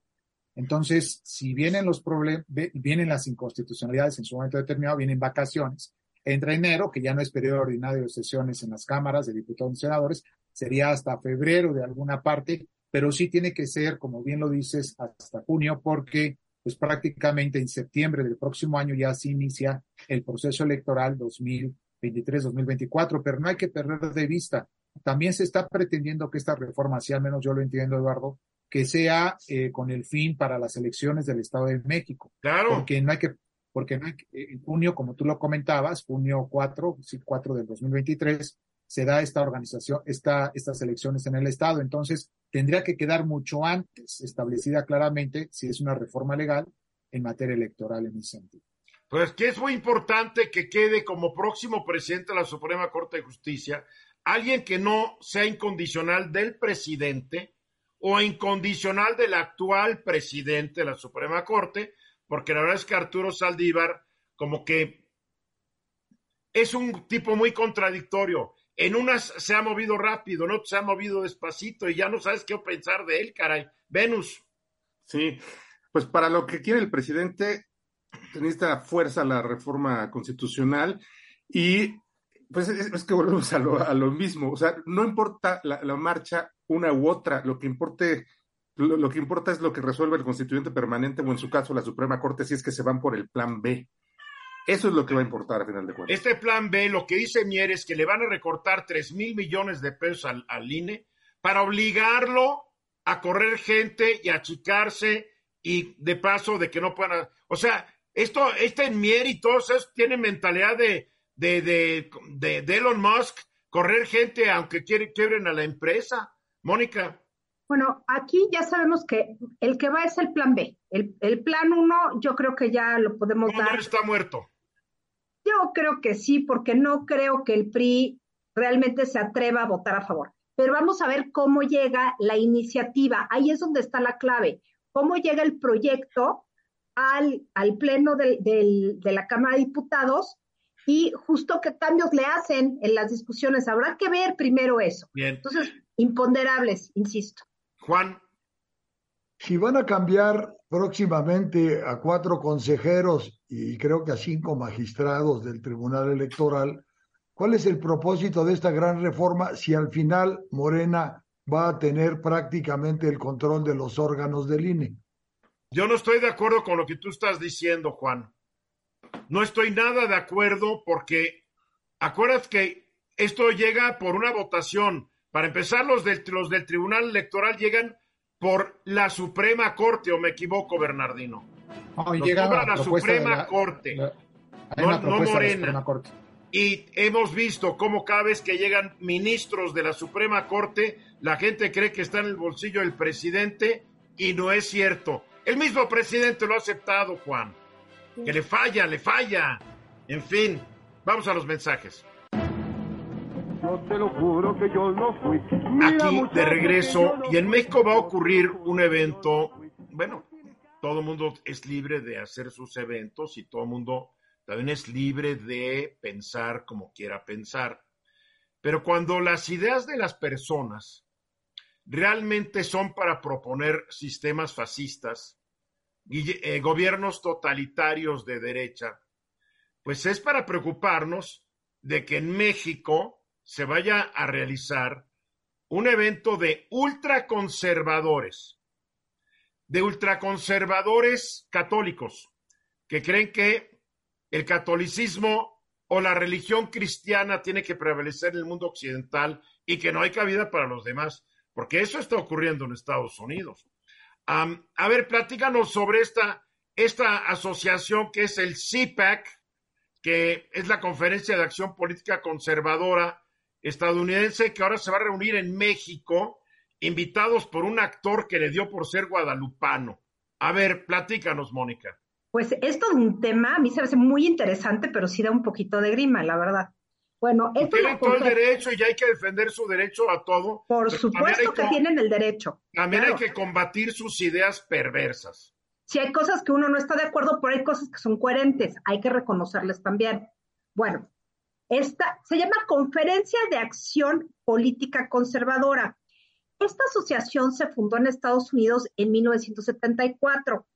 Entonces, si vienen los problemas, vienen las inconstitucionalidades en su momento determinado, vienen vacaciones. Entra enero, que ya no es periodo ordinario de sesiones en las cámaras de diputados y senadores, sería hasta febrero de alguna parte, pero sí tiene que ser, como bien lo dices, hasta junio, porque pues prácticamente en septiembre del próximo año ya se inicia el proceso electoral 2000 2023-2024, pero no hay que perder de vista. También se está pretendiendo que esta reforma, si al menos yo lo entiendo, Eduardo, que sea eh, con el fin para las elecciones del Estado de México. Claro. Porque no hay que, porque no hay en junio, como tú lo comentabas, junio 4, sí, 4 del 2023, se da esta organización, esta, estas elecciones en el Estado. Entonces, tendría que quedar mucho antes establecida claramente si es una reforma legal en materia electoral en ese sentido. Pues que es muy importante que quede como próximo presidente de la Suprema Corte de Justicia alguien que no sea incondicional del presidente o incondicional del actual presidente de la Suprema Corte, porque la verdad es que Arturo Saldívar como que es un tipo muy contradictorio. En unas se ha movido rápido, en otras se ha movido despacito y ya no sabes qué pensar de él, caray. Venus. Sí, pues para lo que quiere el presidente, necesita fuerza la reforma constitucional y pues es, que volvemos a lo, a lo, mismo. O sea, no importa la, marcha una u otra, lo que importe lo, que importa es lo que resuelve el constituyente permanente o en su caso la Suprema Corte si es que se van por el plan B. Eso es lo que va a importar a final de cuentas. Este plan B, lo que dice Mier es que le van a recortar 3 mil millones de pesos al, al, INE para obligarlo a correr gente y achicarse y de paso de que no puedan. O sea, esto, este Mier y todos esos tienen mentalidad de, de, de, de, de Elon Musk, correr gente aunque quiebren a la empresa. Mónica. Bueno, aquí ya sabemos que el que va es el plan B. El, el plan 1 yo creo que ya lo podemos ¿Cómo dar. está muerto? Yo creo que sí, porque no creo que el PRI realmente se atreva a votar a favor. Pero vamos a ver cómo llega la iniciativa. Ahí es donde está la clave. Cómo llega el proyecto al, al pleno del, del, de la Cámara de Diputados y justo qué cambios le hacen en las discusiones. Habrá que ver primero eso. Bien. Entonces, imponderables, insisto. Juan. Si van a cambiar próximamente a cuatro consejeros y creo que a cinco magistrados del Tribunal Electoral, ¿cuál es el propósito de esta gran reforma si al final Morena va a tener prácticamente el control de los órganos del INE? Yo no estoy de acuerdo con lo que tú estás diciendo, Juan. No estoy nada de acuerdo porque acuerdas que esto llega por una votación. Para empezar, los del, los del Tribunal Electoral llegan por la Suprema Corte, o me equivoco, Bernardino. No, llega a la Suprema la, Corte, la, no, no Morena. Corte. Y hemos visto cómo cada vez que llegan ministros de la Suprema Corte, la gente cree que está en el bolsillo del presidente y no es cierto. El mismo presidente lo ha aceptado, Juan. Que le falla, le falla. En fin, vamos a los mensajes. Te lo juro que yo no fui. Aquí de regreso y en México va a ocurrir un evento, bueno, todo el mundo es libre de hacer sus eventos y todo el mundo también es libre de pensar como quiera pensar. Pero cuando las ideas de las personas realmente son para proponer sistemas fascistas y eh, gobiernos totalitarios de derecha, pues es para preocuparnos de que en México se vaya a realizar un evento de ultraconservadores, de ultraconservadores católicos, que creen que el catolicismo o la religión cristiana tiene que prevalecer en el mundo occidental y que no hay cabida para los demás, porque eso está ocurriendo en Estados Unidos. A ver, platícanos sobre esta, esta asociación que es el CIPAC, que es la Conferencia de Acción Política Conservadora estadounidense, que ahora se va a reunir en México, invitados por un actor que le dio por ser guadalupano. A ver, platícanos, Mónica. Pues esto es un tema, a mí se me hace muy interesante, pero sí da un poquito de grima, la verdad. Bueno, esto tienen todo el derecho y hay que defender su derecho a todo. Por supuesto que, que, tienen el derecho. También claro. hay que combatir sus ideas perversas. Si hay cosas que uno no está de acuerdo, pero hay cosas que son coherentes, hay que reconocerles también. Bueno, esta se llama Conferencia de Acción Política Conservadora. Esta asociación se fundó en Estados Unidos en 1974,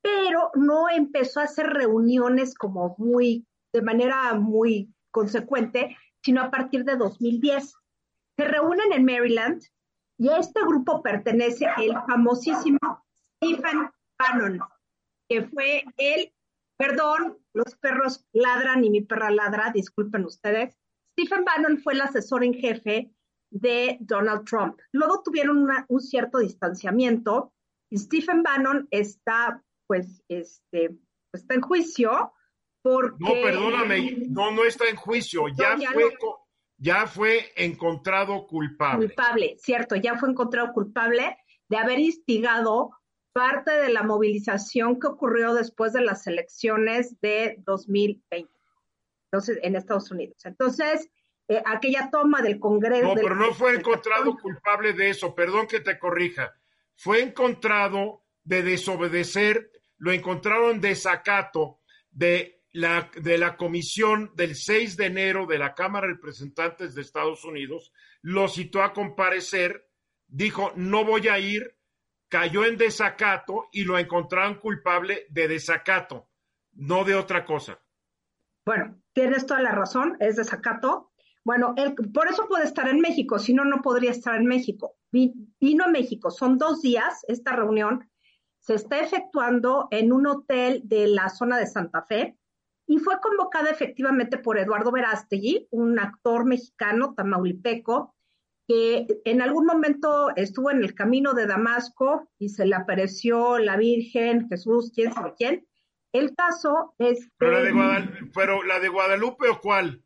pero no empezó a hacer reuniones como muy, de manera muy consecuente, sino a partir de 2010. Se reúnen en Maryland y a este grupo pertenece el famosísimo Stephen Bannon, que fue el Perdón, los perros ladran y mi perra ladra, disculpen ustedes. Stephen Bannon fue el asesor en jefe de Donald Trump. Luego tuvieron un cierto distanciamiento y Stephen Bannon está, pues, este, está en juicio porque... No, perdóname, no, no está en juicio, ya, fue, ya fue encontrado culpable. Culpable, cierto, ya fue encontrado culpable de haber instigado parte de la movilización que ocurrió después de las elecciones de 2020, entonces, en Estados Unidos. Entonces, eh, aquella toma del Congreso. No, pero no fue encontrado culpable de eso, perdón que te corrija. Fue encontrado de desobedecer, lo encontraron desacato de la, de la comisión del 6 de enero de la Cámara de Representantes de Estados Unidos, lo citó a comparecer, dijo, no voy a ir, cayó en desacato y lo encontraron culpable de desacato, no de otra cosa. Bueno, tienes toda la razón, es desacato. Bueno, él, por eso puede estar en México, si no, no podría estar en México. Vino a México, son dos días esta reunión, se está efectuando en un hotel de la zona de Santa Fe y fue convocada efectivamente por Eduardo Verástegui, un actor mexicano tamaulipeco, que en algún momento estuvo en el camino de Damasco y se le apareció la Virgen, Jesús, quién sabe quién. El caso es... ¿Pero, la de Guadalupe, ¿pero la de Guadalupe o cuál?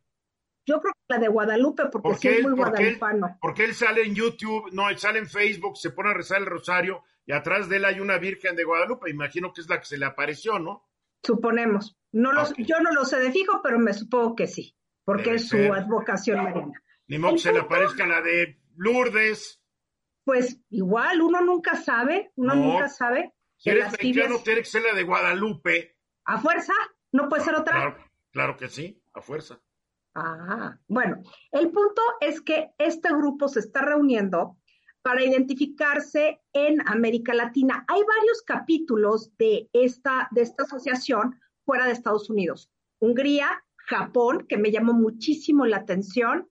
Yo creo que la de Guadalupe, porque sí es muy guadalupano. porque él sale en YouTube, no, él sale en Facebook, se pone a rezar el rosario y atrás de él hay una Virgen de Guadalupe. Imagino que es la que se le apareció, ¿no? Suponemos. No los, Yo no lo sé de fijo, pero me supongo que sí, porque es su advocación mariana. Ni modo que se le aparezca la de Lourdes. Pues igual, uno nunca sabe, uno nunca sabe. Si eres mexicano, tiene que ser la de Guadalupe. ¿A fuerza? ¿No puede ser otra? Claro, claro que sí, a fuerza. Ah, bueno, el punto es que este grupo se está reuniendo para identificarse en América Latina. Hay varios capítulos de esta, de esta asociación fuera de Estados Unidos. Hungría, Japón, que me llamó muchísimo la atención.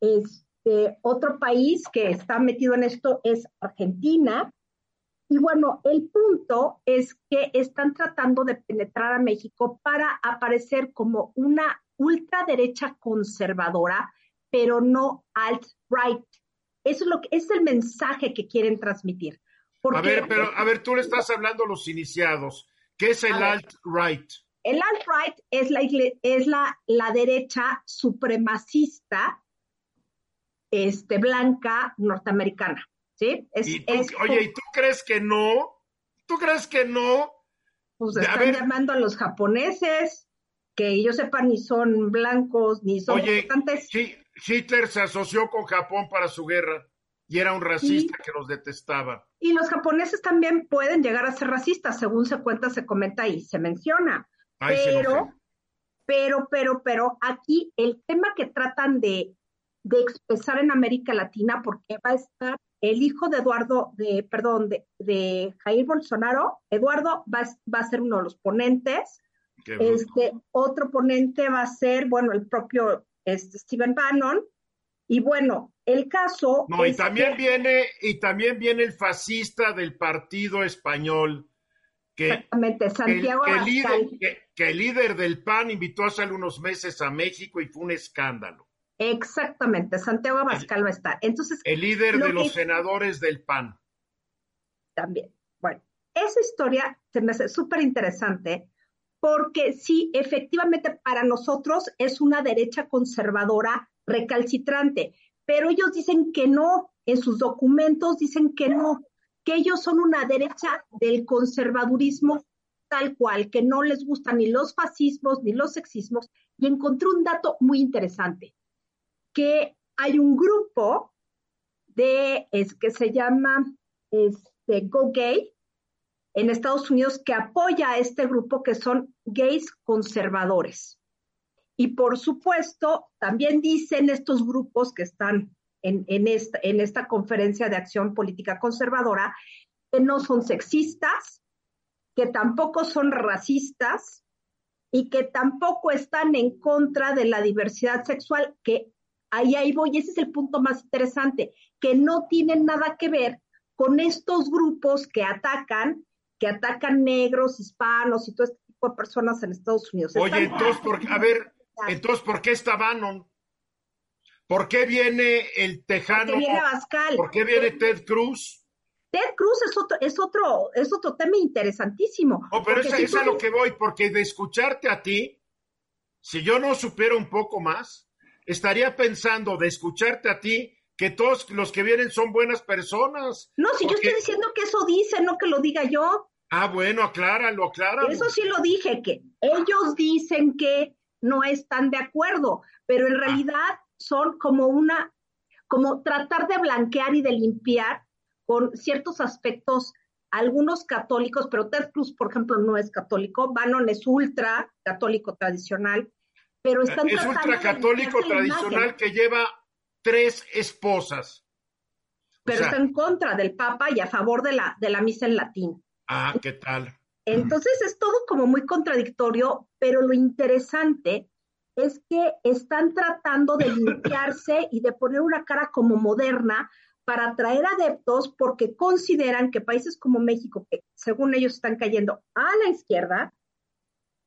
Este, otro país que está metido en esto es Argentina. Y bueno, el punto es que están tratando de penetrar a México para aparecer como una ultraderecha conservadora, pero no alt-right. Eso es lo que es el mensaje que quieren transmitir. a ver, pero a ver, tú le estás hablando a los iniciados. ¿Qué es el alt-right? El alt-right es la es la, la derecha supremacista este, blanca norteamericana. ¿Sí? oye, ¿y tú crees que no? ¿Tú crees que no? Pues están llamando a los japoneses, que yo sepa, ni son blancos, ni son Oye, Hitler se asoció con Japón para su guerra y era un racista que los detestaba. Y los japoneses también pueden llegar a ser racistas, según se cuenta, se comenta y se menciona. pero, pero, pero, pero, aquí el tema que tratan de, de expresar en América Latina, porque va a estar el hijo de Eduardo, de, perdón, de, de Jair Bolsonaro, Eduardo va, va a ser uno de los ponentes, este otro ponente va a ser, bueno, el propio este, Steven Bannon. Y bueno, el caso. No, y también viene, y también viene el fascista del partido español. Que, exactamente, Santiago que, el líder, que, el líder del PAN invitó hace unos meses a México y fue un escándalo. Exactamente, Santiago Abascal va a estar. Entonces, el líder de los senadores del PAN. También. Bueno, esa historia se me hace súper interesante porque sí, efectivamente para nosotros es una derecha conservadora recalcitrante, pero ellos dicen que no, en sus documentos dicen que no, que ellos son una derecha del conservadurismo tal cual, que no les gustan ni los fascismos ni los sexismos. Y encontré un dato muy interesante, que hay un grupo de, es que se llama este, Go Gay, en Estados Unidos que apoya a este grupo que son gays conservadores. Y por supuesto, también dicen estos grupos que están en, esta, en esta conferencia de acción política conservadora que no son sexistas, que tampoco son racistas y que tampoco están en contra de la diversidad sexual, que ahí, ahí voy, ese es el punto más interesante, que no tienen nada que ver con estos grupos que atacan que atacan negros, hispanos y todo este tipo de personas en Estados Unidos. Oye, Están- entonces, por, a ver, entonces, ¿por qué está Bannon? ¿Por qué viene el tejano? que viene Abascal. ¿Por qué viene Ted Cruz? Ted Cruz es otro, es otro, es otro tema interesantísimo. No, pero Porque es, si es tú a lo que voy, porque de escucharte a ti, si yo no supiera un poco más, estaría pensando de escucharte a ti que todos los que vienen son buenas personas. No, si yo estoy diciendo que eso dice, no que lo diga yo. Ah, bueno, acláralo, acláralo. Eso sí lo dije, que ellos dicen que no están de acuerdo, pero Ah. en realidad son como una, como tratar de blanquear y de limpiar con ciertos aspectos, algunos católicos, pero Ted Cruz, por ejemplo, no es católico, Bannon es ultra católico tradicional, pero están es ultracatólico tradicional que lleva tres esposas. pero o sea- está en contra del Papa y a favor de la, de la misa en latín. Ah, ¿qué tal? Entonces es todo como muy contradictorio, pero lo interesante es que están tratando de limpiarse y de poner una cara como moderna para atraer adeptos porque consideran que países como México, que según ellos están cayendo a la izquierda,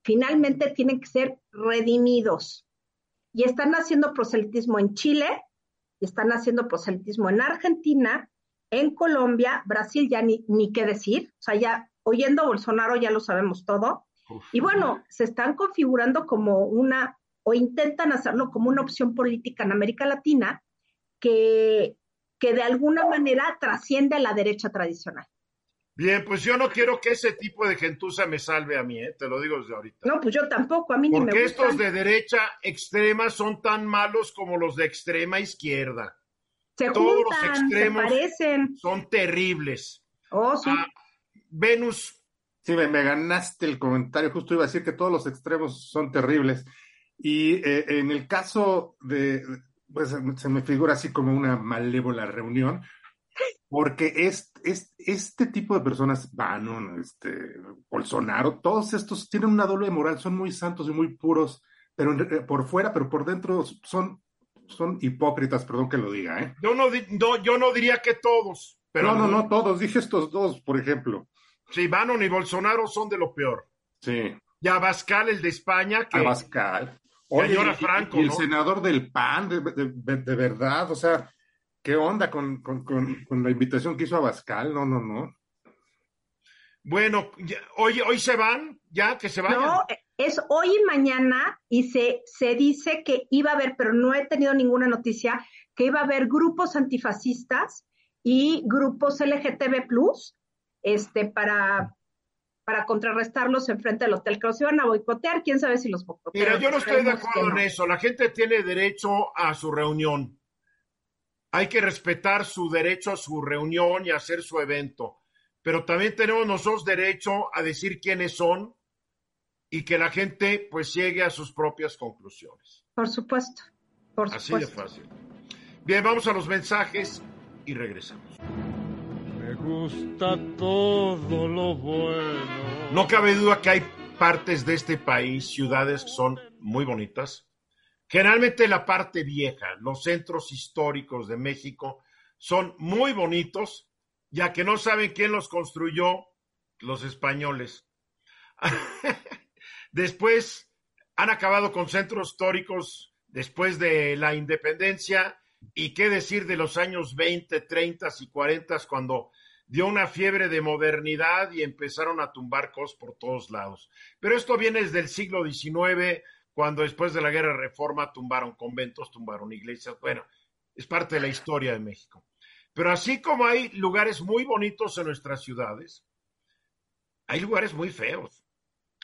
finalmente tienen que ser redimidos. Y están haciendo proselitismo en Chile, y están haciendo proselitismo en Argentina, en Colombia, Brasil ya ni, ni qué decir, o sea, ya oyendo a Bolsonaro ya lo sabemos todo. Y bueno, se están configurando como una, o intentan hacerlo como una opción política en América Latina que, que de alguna manera trasciende a la derecha tradicional. Bien, pues yo no quiero que ese tipo de gentuza me salve a mí, ¿eh? te lo digo desde ahorita. No, pues yo tampoco, a mí ni me Porque estos de derecha extrema son tan malos como los de extrema izquierda. se todos los se extremos- parecen. Son terribles. Oh, sí. Ah, Venus, Sí, me, me ganaste el comentario. Justo iba a decir que todos los extremos son terribles. Y eh, en el caso de, pues se me figura así como una malévola reunión, porque es, es, este tipo de personas, Bannon, este, Bolsonaro, todos estos tienen una doble moral, son muy santos y muy puros, pero eh, por fuera, pero por dentro son, son hipócritas, perdón que lo diga, ¿eh? yo no, no, yo no diría que todos, pero no, no, no, todos, dije estos dos, por ejemplo. Sí, Bannon y Bolsonaro son de lo peor. Sí. Y Abascal, el de España, que Abascal. Señora y- Franco, y el ¿no? senador del PAN, de, de- de- de verdad, o sea, ¿qué onda con, con- con- con la invitación que hizo Abascal? No, no, no. bueno, ya- hoy, hoy se van, ya que se vayan. No, es hoy y mañana y se, se dice que iba a haber, pero no he tenido ninguna noticia, que iba a haber grupos antifascistas y grupos LGTB plus este, para, para contrarrestarlos enfrente del hotel, que los iban a boicotear, quién sabe si los boicotean. Mira, yo no estoy de acuerdo no. en eso. La gente tiene derecho a su reunión. Hay que respetar su derecho a su reunión y a hacer su evento. Pero también tenemos nosotros derecho a decir quiénes son y que la gente pues llegue a sus propias conclusiones. Por supuesto, por Así de supuesto. fácil. Bien, vamos a los mensajes y regresamos. Me gusta todo lo bueno. No cabe duda que hay partes de este país, ciudades que son muy bonitas. Generalmente la parte vieja, los centros históricos de México son muy bonitos, ya que no saben quién los construyó, los españoles. Después han acabado con centros históricos después de la independencia y qué decir de los años 20, 30 y 40 cuando dio una fiebre de modernidad y empezaron a tumbar cosas por todos lados. Pero esto viene desde el siglo XIX, cuando después de la guerra reforma tumbaron conventos, tumbaron iglesias. Bueno, es parte de la historia de México. Pero así como hay lugares muy bonitos en nuestras ciudades, hay lugares muy feos.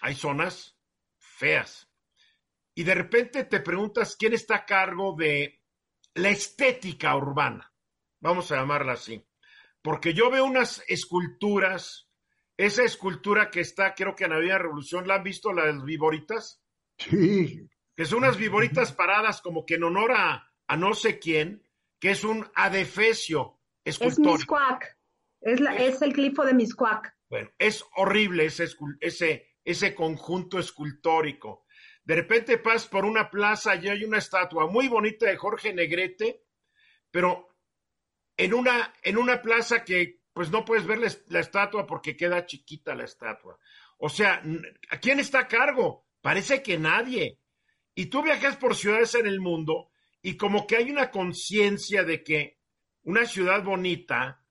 Hay zonas feas. Y de repente te preguntas quién está a cargo de la estética urbana. Vamos a llamarla así porque yo veo unas esculturas, esa escultura que está, creo que en la Avenida Revolución, ¿la han visto las viboritas? Sí, Que son unas viboritas paradas como que en honor a, a no sé quién, que es un adefesio Es escultórico. Miscuac, es, la, es el glifo de Miscuac. Bueno, es horrible ese, escul- ese, ese conjunto escultórico. De repente pasas por una plaza y hay una estatua muy bonita de Jorge Negrete, pero en una, en una plaza que pues no puedes ver la, la estatua porque queda chiquita la estatua. O sea, ¿a quién está a cargo? Parece que nadie. Y tú viajas por ciudades en el mundo y como que hay una conciencia de que una ciudad bonita,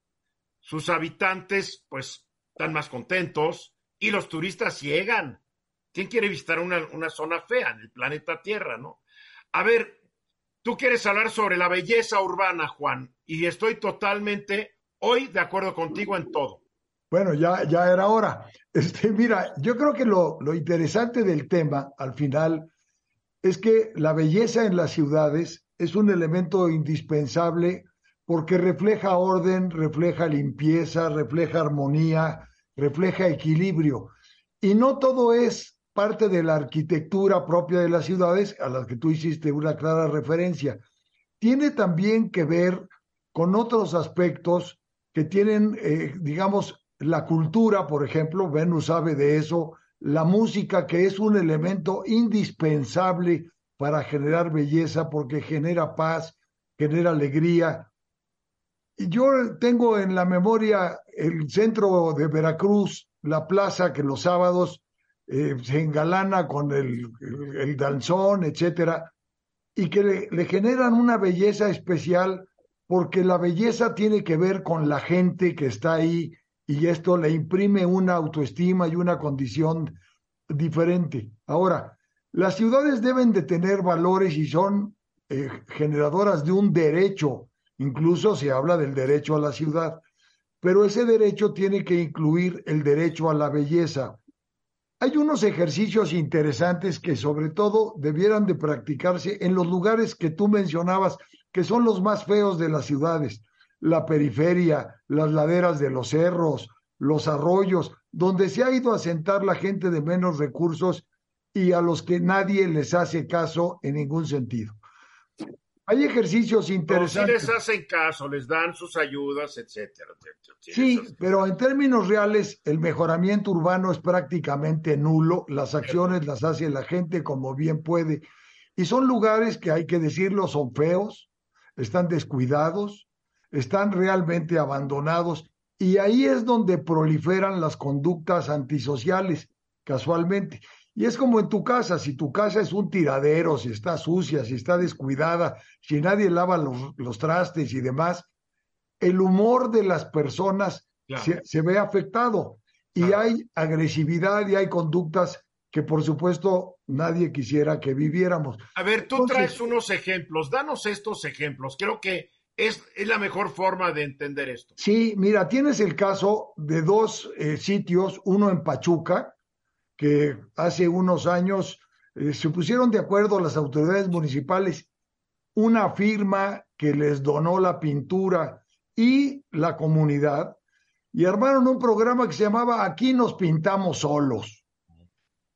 sus habitantes pues están más contentos y los turistas llegan. ¿Quién quiere visitar una, una zona fea en el planeta Tierra, no? A ver, tú quieres hablar sobre la belleza urbana, Juan, y estoy totalmente hoy de acuerdo contigo en todo. Bueno, ya, ya era hora. Este, mira, yo creo que lo, lo interesante del tema, al final, es que la belleza en las ciudades es un elemento indispensable porque refleja orden, refleja limpieza, refleja armonía, refleja equilibrio. Y no todo es parte de la arquitectura propia de las ciudades, a las que tú hiciste una clara referencia. Tiene también que ver con otros aspectos que tienen, eh, digamos, la cultura, por ejemplo, Venus sabe de eso, la música, que es un elemento indispensable para generar belleza, porque genera paz, genera alegría. Y yo tengo en la memoria el centro de Veracruz, la plaza que los sábados eh, se engalana con el, el, danzón, etcétera, y que le, le generan una belleza especial, porque la belleza tiene que ver con la gente que está ahí, y esto le imprime una autoestima y una condición diferente. Ahora, las ciudades deben de tener valores y son eh, generadoras de un derecho, incluso se habla del derecho a la ciudad, pero ese derecho tiene que incluir el derecho a la belleza. Hay unos ejercicios interesantes que sobre todo debieran de practicarse en los lugares que tú mencionabas, que son los más feos de las ciudades la periferia, las laderas de los cerros, los arroyos, donde se ha ido a sentar la gente de menos recursos y a los que nadie les hace caso en ningún sentido. Hay ejercicios interesantes. sí les hacen caso, les dan sus ayudas, etcétera. Sí, pero en términos reales, el mejoramiento urbano es prácticamente nulo. Las acciones las hace la gente como bien puede. Y son lugares que hay que decirlo, son feos, están descuidados, están realmente abandonados y ahí es donde proliferan las conductas antisociales, casualmente. Y es como en tu casa, si tu casa es un tiradero, si está sucia, si está descuidada, si nadie lava los, trastes y demás, el humor de las personas se, ve afectado y hay agresividad y hay conductas que por supuesto nadie quisiera que viviéramos. A ver, tú traes unos ejemplos, danos estos ejemplos. Creo que es, la mejor forma de entender esto. Sí, mira, tienes el caso de dos eh, sitios, uno en Pachuca, que hace unos años eh, se pusieron de acuerdo las autoridades municipales, una firma que les donó la pintura y la comunidad, y armaron un programa que se llamaba Aquí nos pintamos solos.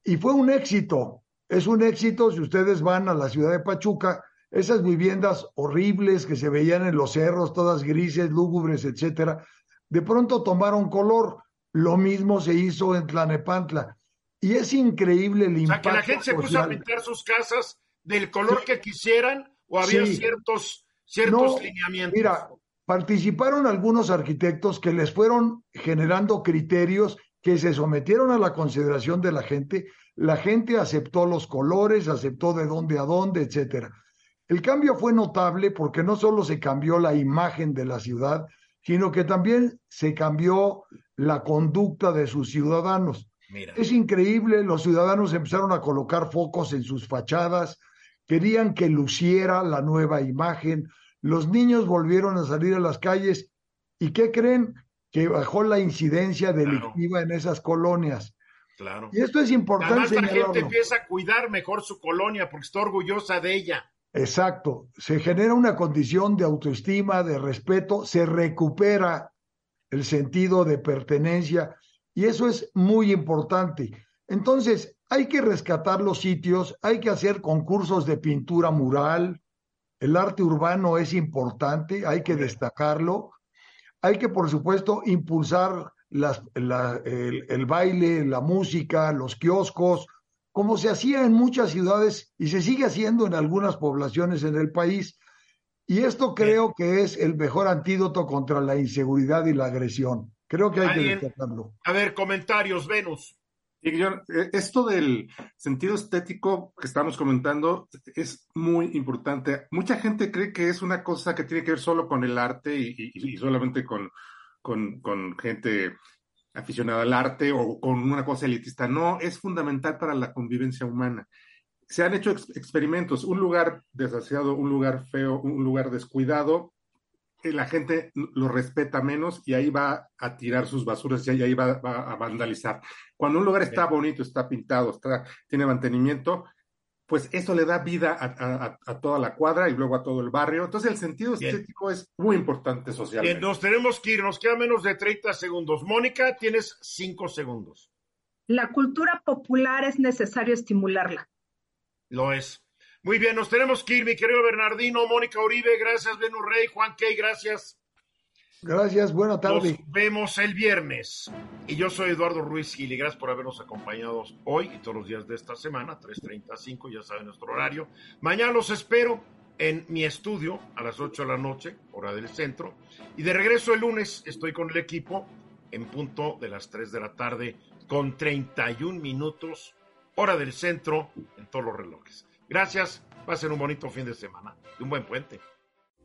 Y fue un éxito, es un éxito si ustedes van a la ciudad de Pachuca, esas viviendas horribles que se veían en los cerros, todas grises, lúgubres, etcétera, de pronto tomaron color. Lo mismo se hizo en Tlanepantla. Y es increíble el impacto. O sea, que la gente se puso a pintar sus casas del color que quisieran o había ciertos, ciertos lineamientos. Mira, participaron algunos arquitectos que les fueron generando criterios que se sometieron a la consideración de la gente. La gente aceptó los colores, aceptó de dónde a dónde, etcétera. El cambio fue notable porque no solo se cambió la imagen de la ciudad, sino que también se cambió la conducta de sus ciudadanos. Es increíble, los ciudadanos empezaron a colocar focos en sus fachadas, querían que luciera la nueva imagen, los niños volvieron a salir a las calles y ¿qué creen? Que bajó la incidencia delictiva en esas colonias. Claro. Y esto es importante. Además, la gente empieza a cuidar mejor su colonia porque está orgullosa de ella. Exacto, se genera una condición de autoestima, de respeto, se recupera el sentido de pertenencia y eso es muy importante. Entonces, hay que rescatar los sitios, hay que hacer concursos de pintura mural, el arte urbano es importante, hay que destacarlo, hay que, por supuesto, impulsar las, el, el baile, la música, los kioscos, como se hacía en muchas ciudades y se sigue haciendo en algunas poblaciones en el país. Y esto creo que es el mejor antídoto contra la inseguridad y la agresión. Creo que hay que destacarlo. A ver, comentarios, Venus. Eh, esto del sentido estético que estamos comentando es muy importante. Mucha gente cree que es una cosa que tiene que ver solo con el arte y, solamente con, con, gente aficionada al arte o con una cosa elitista. No, es fundamental para la convivencia humana. Se han hecho experimentos. Un lugar desasiado, un lugar feo, un lugar descuidado, la gente lo respeta menos y ahí va a tirar sus basuras y ahí va, a vandalizar. Cuando un lugar está bonito, está pintado, está, tiene mantenimiento, pues eso le da vida a, toda la cuadra y luego a todo el barrio. Entonces el sentido estético es muy importante socialmente. Bien, nos tenemos que ir, nos queda menos de 30 segundos. Mónica, tienes 5 segundos. La cultura popular es necesario estimularla. Lo es. Muy bien, nos tenemos que ir, mi querido Bernardino, Mónica Uribe, gracias, Benu Rey, Juan Key, gracias. Gracias, buena tarde. Nos vemos el viernes. Y yo soy Eduardo Ruiz Gil y gracias por habernos acompañado hoy y todos los días de esta semana, 3.35, ya saben nuestro horario. Mañana los espero en mi estudio a las 8 de la noche, hora del centro. Y de regreso el lunes estoy con el equipo en punto de las 3 de la tarde con 31 minutos, hora del centro, en todos los relojes. Gracias, pasen un bonito fin de semana y un buen puente.